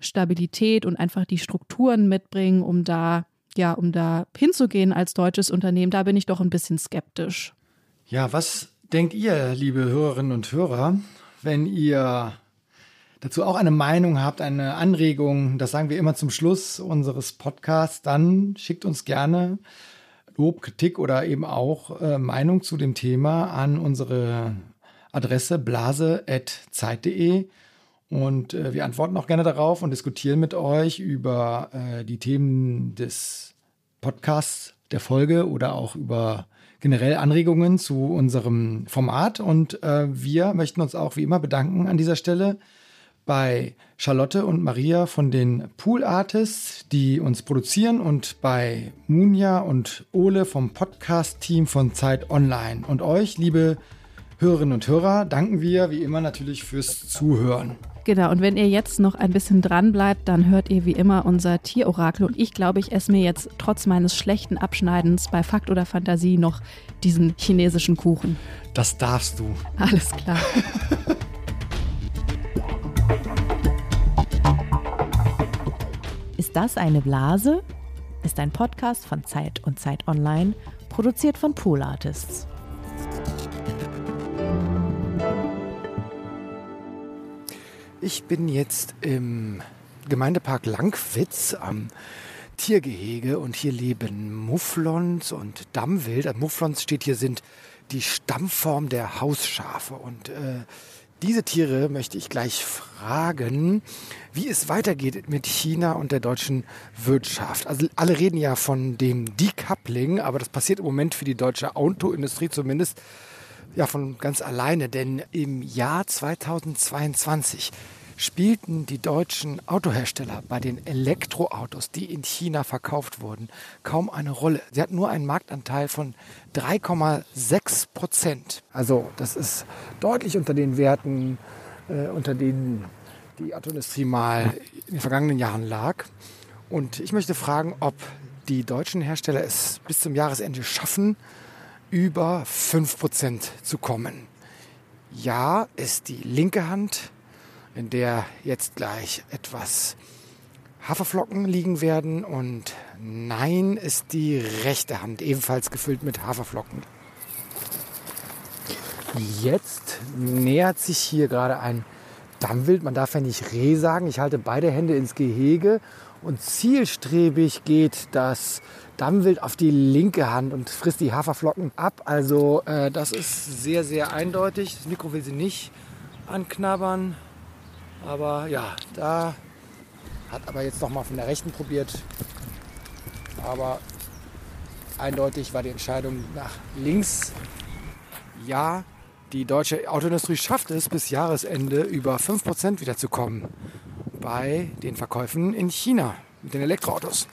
Stabilität und einfach die Strukturen mitbringen, um da ja, um da hinzugehen als deutsches Unternehmen, da bin ich doch ein bisschen skeptisch. Ja, was denkt ihr, liebe Hörerinnen und Hörer, wenn ihr dazu auch eine Meinung habt, eine Anregung, das sagen wir immer zum Schluss unseres Podcasts, dann schickt uns gerne Lob, Kritik oder eben auch äh, Meinung zu dem Thema an unsere Adresse blase.zeit.de. Und äh, wir antworten auch gerne darauf und diskutieren mit euch über äh, die Themen des Podcasts, der Folge oder auch über generell Anregungen zu unserem Format. Und äh, wir möchten uns auch wie immer bedanken an dieser Stelle bei Charlotte und Maria von den Pool Artists, die uns produzieren und bei Munja und Ole vom Podcast-Team von Zeit Online. Und euch, liebe Hörerinnen und Hörer, danken wir wie immer natürlich fürs Zuhören. Genau, und wenn ihr jetzt noch ein bisschen dran bleibt, dann hört ihr wie immer unser Tierorakel. Und ich glaube, ich esse mir jetzt trotz meines schlechten Abschneidens bei Fakt oder Fantasie noch diesen chinesischen Kuchen. Das darfst du. Alles klar. Ist das eine Blase? Ist ein Podcast von Zeit und Zeit Online, produziert von Pool Artists. Ich bin jetzt im Gemeindepark Langwitz am Tiergehege und hier leben Mufflons und Dammwild. Mufflons steht hier sind die Stammform der Hausschafe und äh, diese Tiere möchte ich gleich fragen, wie es weitergeht mit China und der deutschen Wirtschaft. Also alle reden ja von dem Decoupling, aber das passiert im Moment für die deutsche Autoindustrie zumindest ja von ganz alleine, denn im Jahr 2022 spielten die deutschen Autohersteller bei den Elektroautos, die in China verkauft wurden, kaum eine Rolle. Sie hatten nur einen Marktanteil von 3,6 Prozent. Also das ist deutlich unter den Werten, äh, unter denen die Autoindustrie mal in den vergangenen Jahren lag. Und ich möchte fragen, ob die deutschen Hersteller es bis zum Jahresende schaffen, über 5 Prozent zu kommen. Ja ist die linke Hand in der jetzt gleich etwas Haferflocken liegen werden und nein ist die rechte Hand ebenfalls gefüllt mit Haferflocken. Jetzt nähert sich hier gerade ein Dammwild. Man darf ja nicht Reh sagen. Ich halte beide Hände ins Gehege und zielstrebig geht das Dammwild auf die linke Hand und frisst die Haferflocken ab. Also äh, das ist sehr, sehr eindeutig. Das Mikro will sie nicht anknabbern. Aber ja, da hat aber jetzt noch mal von der rechten probiert. Aber eindeutig war die Entscheidung nach links. Ja, die deutsche Autoindustrie schafft es bis Jahresende über 5% wiederzukommen bei den Verkäufen in China mit den Elektroautos.